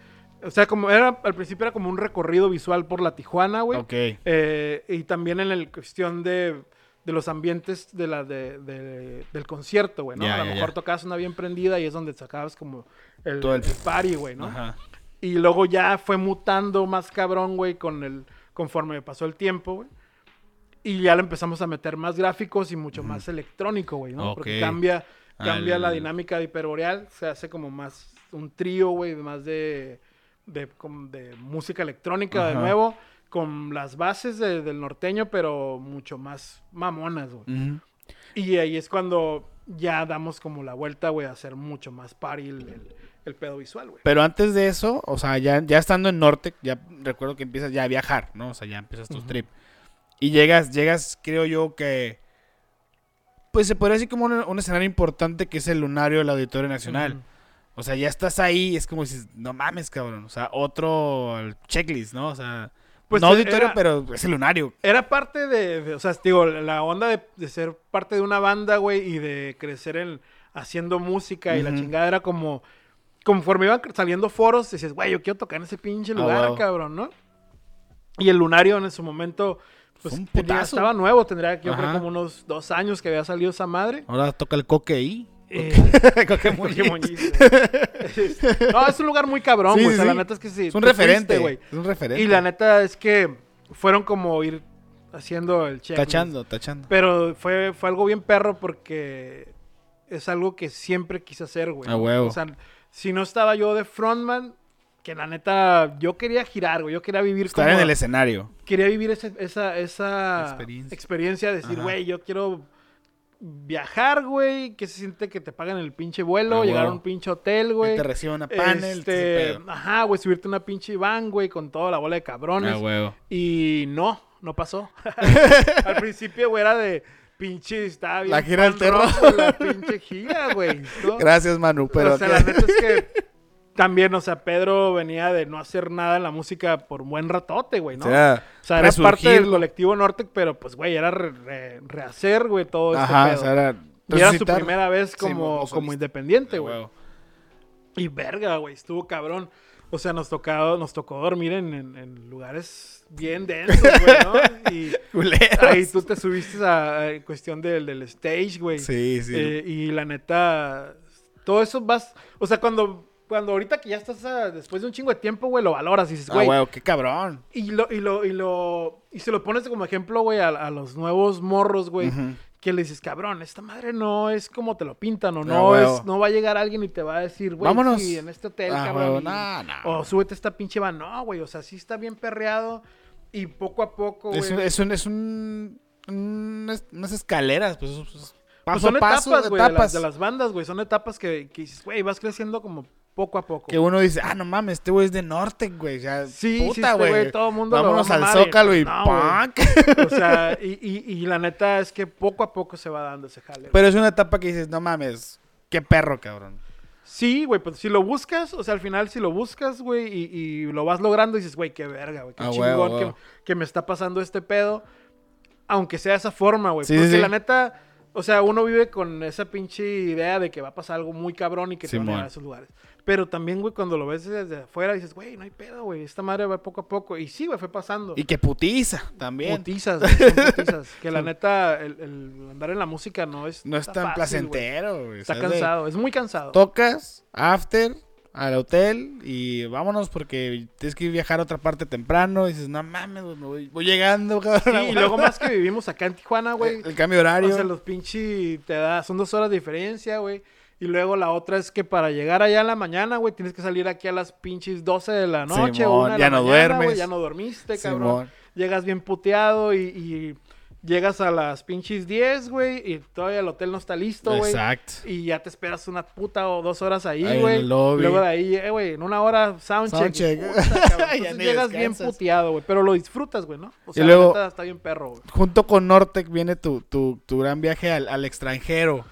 o sea, como era, al principio era como un recorrido visual por la Tijuana, güey. Ok. Eh, y también en la cuestión de, de los ambientes de la, de, de- del concierto, güey, ¿no? A lo mejor ya. tocabas una bien prendida y es donde sacabas como el, Todo el- el party, güey, ¿no? Ajá. Y luego ya fue mutando más cabrón, güey, con el, conforme pasó el tiempo, güey. Y ya le empezamos a meter más gráficos y mucho más electrónico, güey, ¿no? Porque Ok. cambia, cambia Al- la dinámica de hiperboreal, se hace como más un trío, güey, más de, de, como de música electrónica de nuevo, con las bases de- del norteño, pero mucho más mamonas, güey. Y ahí es cuando ya damos como la vuelta, güey, a hacer mucho más party el, el- el pedo visual, güey. Pero antes de eso, o sea, ya, ya estando en Norte, ya recuerdo que empiezas ya a viajar, ¿no? O sea, ya empiezas tu Ujú. trip. Y llegas, llegas, creo yo que. Pues se podría decir como un, un escenario importante que es el lunario del Auditorio Nacional. O sea, ya estás ahí y es como dices, no mames, cabrón. O sea, otro checklist, ¿no? O sea, Pues no auditorio, era- pero es el lunario. Era parte de, de- o sea, digo, la onda de, de ser parte de una banda, güey, y de crecer en haciendo música y la chingada era como, conforme iban saliendo foros, decías, güey, yo quiero tocar en ese pinche Ah, lugar, cabrón, ¿no? Y el Lunario en su momento, pues un tenía- estaba nuevo, tendría yo creo como unos dos años que había salido esa madre. Ahora toca el coque ahí. Eh, no, es un lugar muy cabrón, Sí, güey. o sea, sí. la neta es que sí. Es un referente, güey. Es un referente. Y la neta es que fueron como ir haciendo el check. Tachando, tachando. Pero fue, fue algo bien perro porque es algo que siempre quise hacer, güey. A huevo. O sea, si no estaba yo de frontman, que la neta, yo quería girar, güey. Yo quería vivir Estar como- en el escenario. Quería vivir ese- esa, esa Experiencia. experiencia. de decir, güey, yo quiero viajar, güey. Que se siente que te pagan el pinche vuelo, A llegar a un pinche hotel, Que güey. te reciban a panel. Este, ajá, güey, subirte una pinche van, güey, con toda la bola de cabrones. Ah. Y no, no pasó. Al principio, güey, era de pinche, estaba bien. La gira del terror. La pinche gira, güey. ¿no? Gracias, Manu. Pero o sea, que- la neta es que también, o sea, Pedro venía de no hacer nada en la música por un buen ratote, güey, ¿no? o sea, O sea, era parte del colectivo Norte, pero pues, güey, era re- re- rehacer, güey, todo este Ajá, pedo. o sea, era y era su primera vez como, como independiente, güey. Y verga, güey, estuvo cabrón. O sea, nos tocó, nos tocó dormir en, en- en lugares bien densos, güey, ¿no? Y Culeros. ahí tú te subiste a, a- en cuestión del, del stage, güey. Sí, sí. Eh, y la neta, todo eso vas... O sea, cuando, cuando ahorita que ya estás ah, después de un chingo de tiempo, güey, lo valoras y dices, ah, güey, qué cabrón. y lo, y lo, y lo, y se lo pones como ejemplo, güey, a, a los nuevos morros, güey, que le dices, cabrón, esta madre no es como te lo pintan, o Ah, no es, no va a llegar alguien y te va a decir, güey, Vámonos. sí, en este hotel, Ah, cabrón. O súbete esta pinche van. No, güey, o sea, sí está bien perreado. Y poco a poco, güey. Es un, es un, es un, unas, unas escaleras, pues, pues, Pues paso son a paso, etapas, güey, de, las- etapas. de las bandas, güey. Son etapas que, que dices, güey, vas creciendo como poco a poco. Que uno dice, ah, no mames, este güey es de norte, güey. Ya, Sí, sí, puta, este güey. todo mundo lo Vámonos va a al Zócalo y, no, punk. O sea, y, y, y la neta es que poco a poco se va dando ese jale. Pero es una etapa que dices, no mames, qué perro, cabrón. Sí, güey, pues si lo buscas, o sea, al final si lo buscas, güey, y, y lo vas logrando, dices, güey, qué verga, güey, qué Ah, chingón que, que me está pasando este pedo, aunque sea de esa forma, güey. Sí, porque sí. la neta, o sea, uno vive con esa pinche idea de que va a pasar algo muy cabrón y que te van a llevar a esos lugares. Pero también, güey, cuando lo ves desde afuera, dices, güey, no hay pedo, güey, esta madre va poco a poco. Y sí, güey, fue pasando. Y que putiza también. Putizas, güey, son putizas. Que la neta, el, el andar en la música no es No es tan fácil, placentero, güey. Está ¿sabes? De- cansado, es muy cansado. Tocas, after, al hotel y vámonos porque tienes que viajar a otra parte temprano. Y dices, no mames, me voy, voy llegando, cabrón. Sí, y luego más que vivimos acá en Tijuana, güey. El, el cambio horario. O sea, los pinches te da, son dos horas de diferencia, güey. Y luego la otra es que para llegar allá en la mañana, güey, tienes que salir aquí a las pinches 12 de la noche Simón, una de ya la no mañana, duermes. güey, ya no dormiste, cabrón. Llegas bien puteado y, y llegas a las pinches 10, güey, y todavía el hotel no está listo, güey. Exacto. Y ya te esperas una puta o dos horas ahí, güey. Luego de ahí, eh, güey, en una hora soundcheck. Soundcheck. Puta, Entonces llegas bien puteado, güey. Pero lo disfrutas, güey, ¿no? O sea, luego- la neta está bien perro, güey. Junto con Nortec viene tu, tu, tu gran viaje al, al extranjero.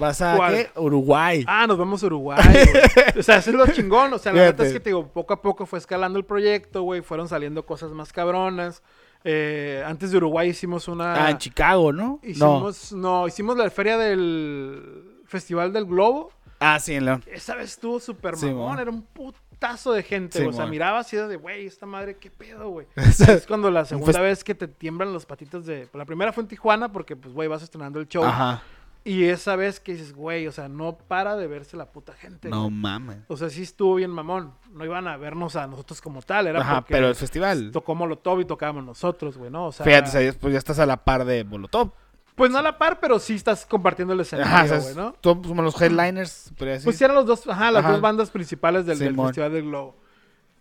¿Vas a ¿Cuál? qué? Uruguay. Ah, nos vamos a Uruguay, güey. O sea, eso es lo chingón. O sea, la neta es que te digo, poco a poco fue escalando el proyecto, güey. Fueron saliendo cosas más cabronas. Eh, antes de Uruguay hicimos una. Ah, en Chicago, ¿no? Hicimos, no. hicimos la feria del Festival del Globo. Ah, sí, en León. Esa vez estuvo súper Sí, mamón. Era un putazo de gente. O sea, mirabas y era de, güey, esta madre, qué pedo, güey. es cuando la segunda vez que te tiemblan los patitos de. La primera fue en Tijuana, porque, pues, güey, vas estrenando el show. Ajá. Y esa vez que dices, güey, o sea, no para de verse la puta gente. No güey. mames. O sea, sí estuvo bien mamón. No iban a vernos a nosotros como tal, era Ajá, porque pero el festival. tocó Molotov y tocábamos nosotros, güey, ¿no? O sea, Fíjate, o sea, pues ya estás a la par de Molotov. pues no a la par, pero sí estás compartiendo el Ajá, escenario, o sea, güey, ¿no? Somos como los headliners, podría decir. Pues sí eran los dos, ajá, las Ajá. dos bandas principales del. Festival del Globo.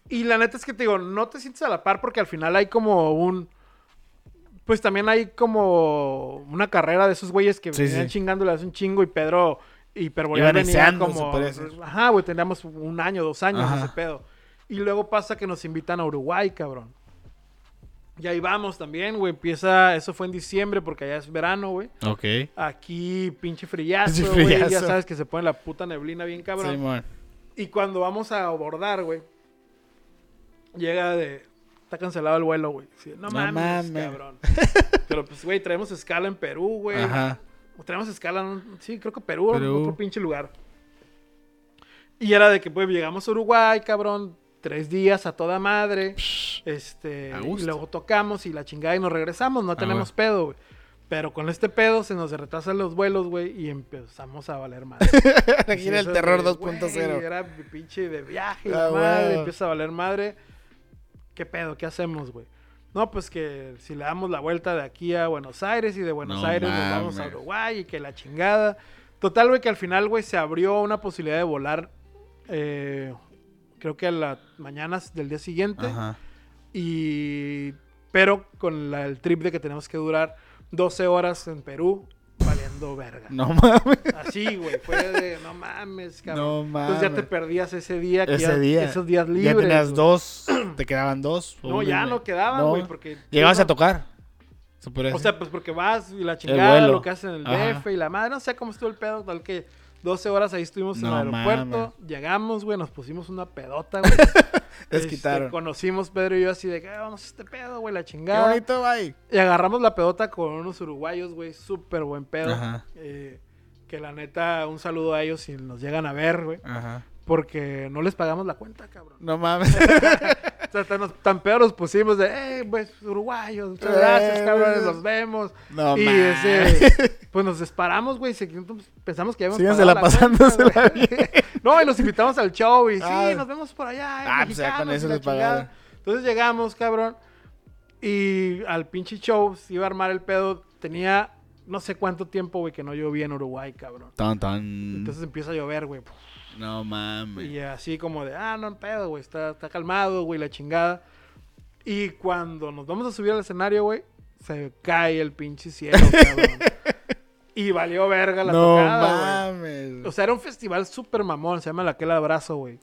Y la neta es que te digo, no te sientes a la par porque al final hay como un... Pues también hay como una carrera de esos güeyes que Sí, venían sí. chingándole hace un chingo y Pedro Iban venía como... Ajá, güey, teníamos un año, dos años Ajá. ese pedo. Y luego pasa que nos invitan a Uruguay, cabrón. Y ahí vamos también, güey. Empieza, eso fue en diciembre porque allá es verano, güey. Ok. Aquí pinche frillazo, Pinche güey. Ya sabes que se pone la puta neblina bien cabrón. Simón. Y cuando vamos a abordar, güey, llega de. Está cancelado el vuelo, güey. Sí, no, No mames, mames. cabrón. Pero pues, güey, traemos escala en Perú, güey. Ajá. O traemos escala en. Sí, creo que Perú, Perú. otro pinche lugar. Y era de que, pues, llegamos a Uruguay, cabrón. Tres días a toda madre. Este. A Y luego tocamos y la chingada y nos regresamos. No Ah, tenemos pedo, güey. Pero con este pedo se nos retrasan los vuelos, güey, y empezamos a valer madre. Aquí era el terror de, 2.0. güey, Era pinche de viaje, Ah, madre, empieza a valer madre. ¿Qué pedo? ¿Qué hacemos, güey? No, pues que si le damos la vuelta de aquí a Buenos Aires y de Buenos No Aires nos vamos a. Uruguay y que la chingada. Total, güey, que al final, güey, se abrió una posibilidad de volar, eh, creo que a las mañanas del día siguiente. Ajá. Y. Pero con la- el trip de que tenemos que durar 12 horas en Perú, valiendo verga. No mames. Así, güey, fue de, no mames, cabrón. No Entonces ya te perdías ese día, que Ese ya- día. esos días libres. Ya tenías güey. dos. Te quedaban dos. No, ya no quedaban, No. güey, porque... Llegabas no- a tocar. Se O sea, pues porque vas y la chingada, lo que hacen en el Ajá. DF y la madre, no sé cómo estuvo el pedo, tal que 12 horas ahí estuvimos en el aeropuerto, mames. llegamos, güey, nos pusimos una pedota, güey. Les Este, quitaron. Conocimos Pedro y yo así de que "Ah, vamos a este pedo, güey, la Qué chingada. bonito, bye. Y agarramos la pedota con unos uruguayos, güey, súper buen pedo. Ajá. Eh, que la neta, un saludo a ellos si nos llegan a ver, güey. Ajá. Porque no les pagamos la cuenta, cabrón. No mames. O sea, tan, tan peor nos pusimos de, eh, pues, uruguayos, muchas gracias, Eh, cabrones, nos vemos. No y ese, pues nos disparamos, güey, pensamos que íbamos Sígansela pasándosela No, y los invitamos al show y sí, Ah. nos vemos por allá, eh, Ah, pues ya con eso la les pagaron. Entonces llegamos, cabrón, y al pinche show se iba a armar el pedo. Tenía no sé cuánto tiempo, güey, que no llovía en Uruguay, cabrón. Tan, tan. Entonces empieza a llover, güey. No mames. Y así como de, ah, no, pedo, güey, está, está calmado, güey, la chingada. Y cuando nos vamos a subir al escenario, güey, se cae el pinche cielo, cabrón. y valió verga la no tocada, güey. mames. O sea, era un festival súper mamón, se llama La Aquel Abrazo, güey.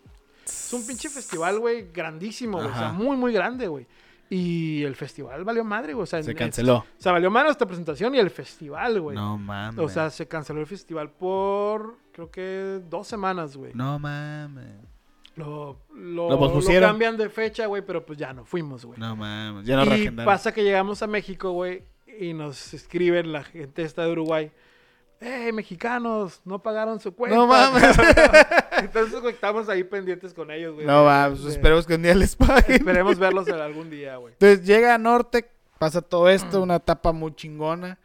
Es un pinche festival, güey, grandísimo, güey. O sea, muy, muy grande, güey. Y el festival valió madre, güey. O sea, Se canceló. O sea, valió madre esta presentación y el festival, güey. No mames. O sea, se canceló el festival por, creo que dos semanas, güey. No mames. Lo, lo, Lo pospusieron. lo cambian de fecha, güey, pero pues ya no fuimos, güey. No mames. Ya no y reagendaron. pasa que llegamos a México, güey, y nos escriben la gente esta de Uruguay. ¡Eh, mexicanos! No pagaron su cuenta. No mames. Entonces, güey, estamos ahí pendientes con ellos, güey. No mames. de- Esperemos que un día les paguen. Esperemos verlos algún día, güey. Entonces llega a Nortec, pasa todo esto, una etapa muy chingona.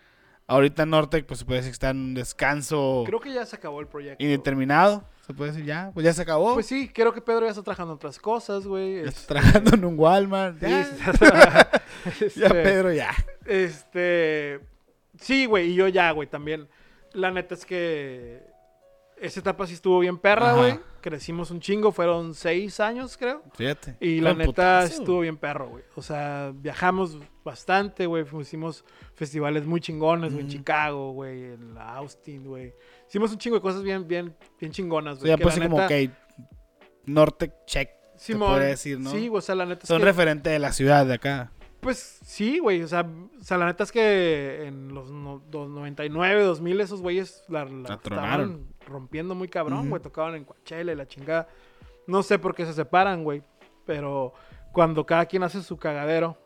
Ahorita Nortec, pues se puede decir que está en un descanso Creo que ya se acabó el proyecto. indeterminado. Se puede decir ya, pues ya se acabó. Pues sí, creo que Pedro ya está trabajando en otras cosas, güey. ya está trabajando en un Walmart. sí, Ya, este, ya Pedro, ya. Este. Sí, güey, y yo ya, güey, también. La neta es que. Esa etapa sí estuvo bien perra, güey. Crecimos un chingo, fueron seis años, creo. Fíjate. Y la neta putazo. estuvo bien perro, güey. O sea, viajamos bastante, güey. Fuimos- Hicimos festivales muy chingones, güey, en. Chicago, güey, en Austin, güey. Hicimos un chingo de cosas bien, bien, bien chingonas, O güey. sea, que pues como que Nortec check. Simón, podría decir, ¿no? Sí, o sea, la neta es Son que- referente de la ciudad de acá. Pues sí, güey. O sea, o sea, la neta es que en los, no- dos- 99, 2000, esos güeyes la, la La tronaron. estaban rompiendo muy cabrón, güey. Tocaban en Coachella y la chingada. No sé por qué se separan, güey. Pero cuando cada quien hace su cagadero,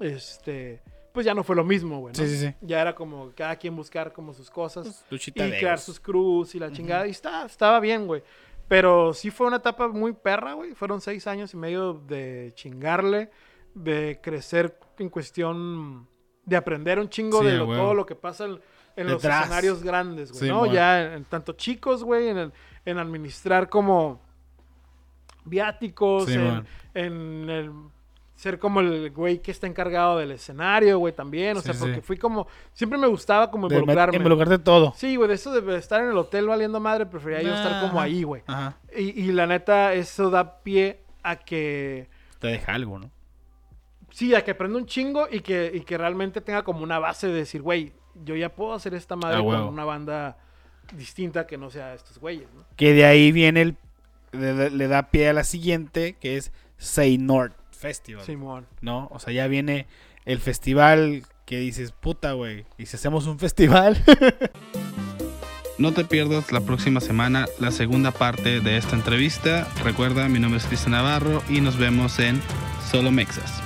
este, pues ya no fue lo mismo, güey. ¿no? Sí, sí, sí. Ya era como cada quien buscar como sus cosas Luchita y crear sus crews y la chingada. Y está, estaba bien, güey. Pero sí fue una etapa muy perra, güey. Fueron seis años y medio de chingarle, de crecer en cuestión de aprender un chingo Sí, de lo- todo lo que pasa en, en los escenarios grandes, güey. Sí, ¿no? Ya en, en tanto chicos, güey, en, en administrar como viáticos, Sí, en, el ser como el güey que está encargado del escenario, güey, también. O sea, porque fui como. Siempre me gustaba como De involucrarme. involucrarte todo. Sí, güey, de eso de estar en el hotel valiendo madre, prefería yo estar como ahí, güey. Ajá. Y, y la neta, eso da pie a que. Te deja algo, ¿no? Sí, a que aprenda un chingo y que, y que realmente tenga como una base de decir, güey, yo ya puedo hacer esta madre Ah, con una banda distinta que no sea estos güeyes, ¿no? Que de ahí viene el. Le, le da pie a la siguiente, que es Say North Festival. Simón. ¿No? O sea, ya viene el festival que dices, puta, güey. Y si hacemos un festival. No te pierdas la próxima semana la segunda parte de esta entrevista. Recuerda, mi nombre es Cristian Navarro y nos vemos en Solo Mexas.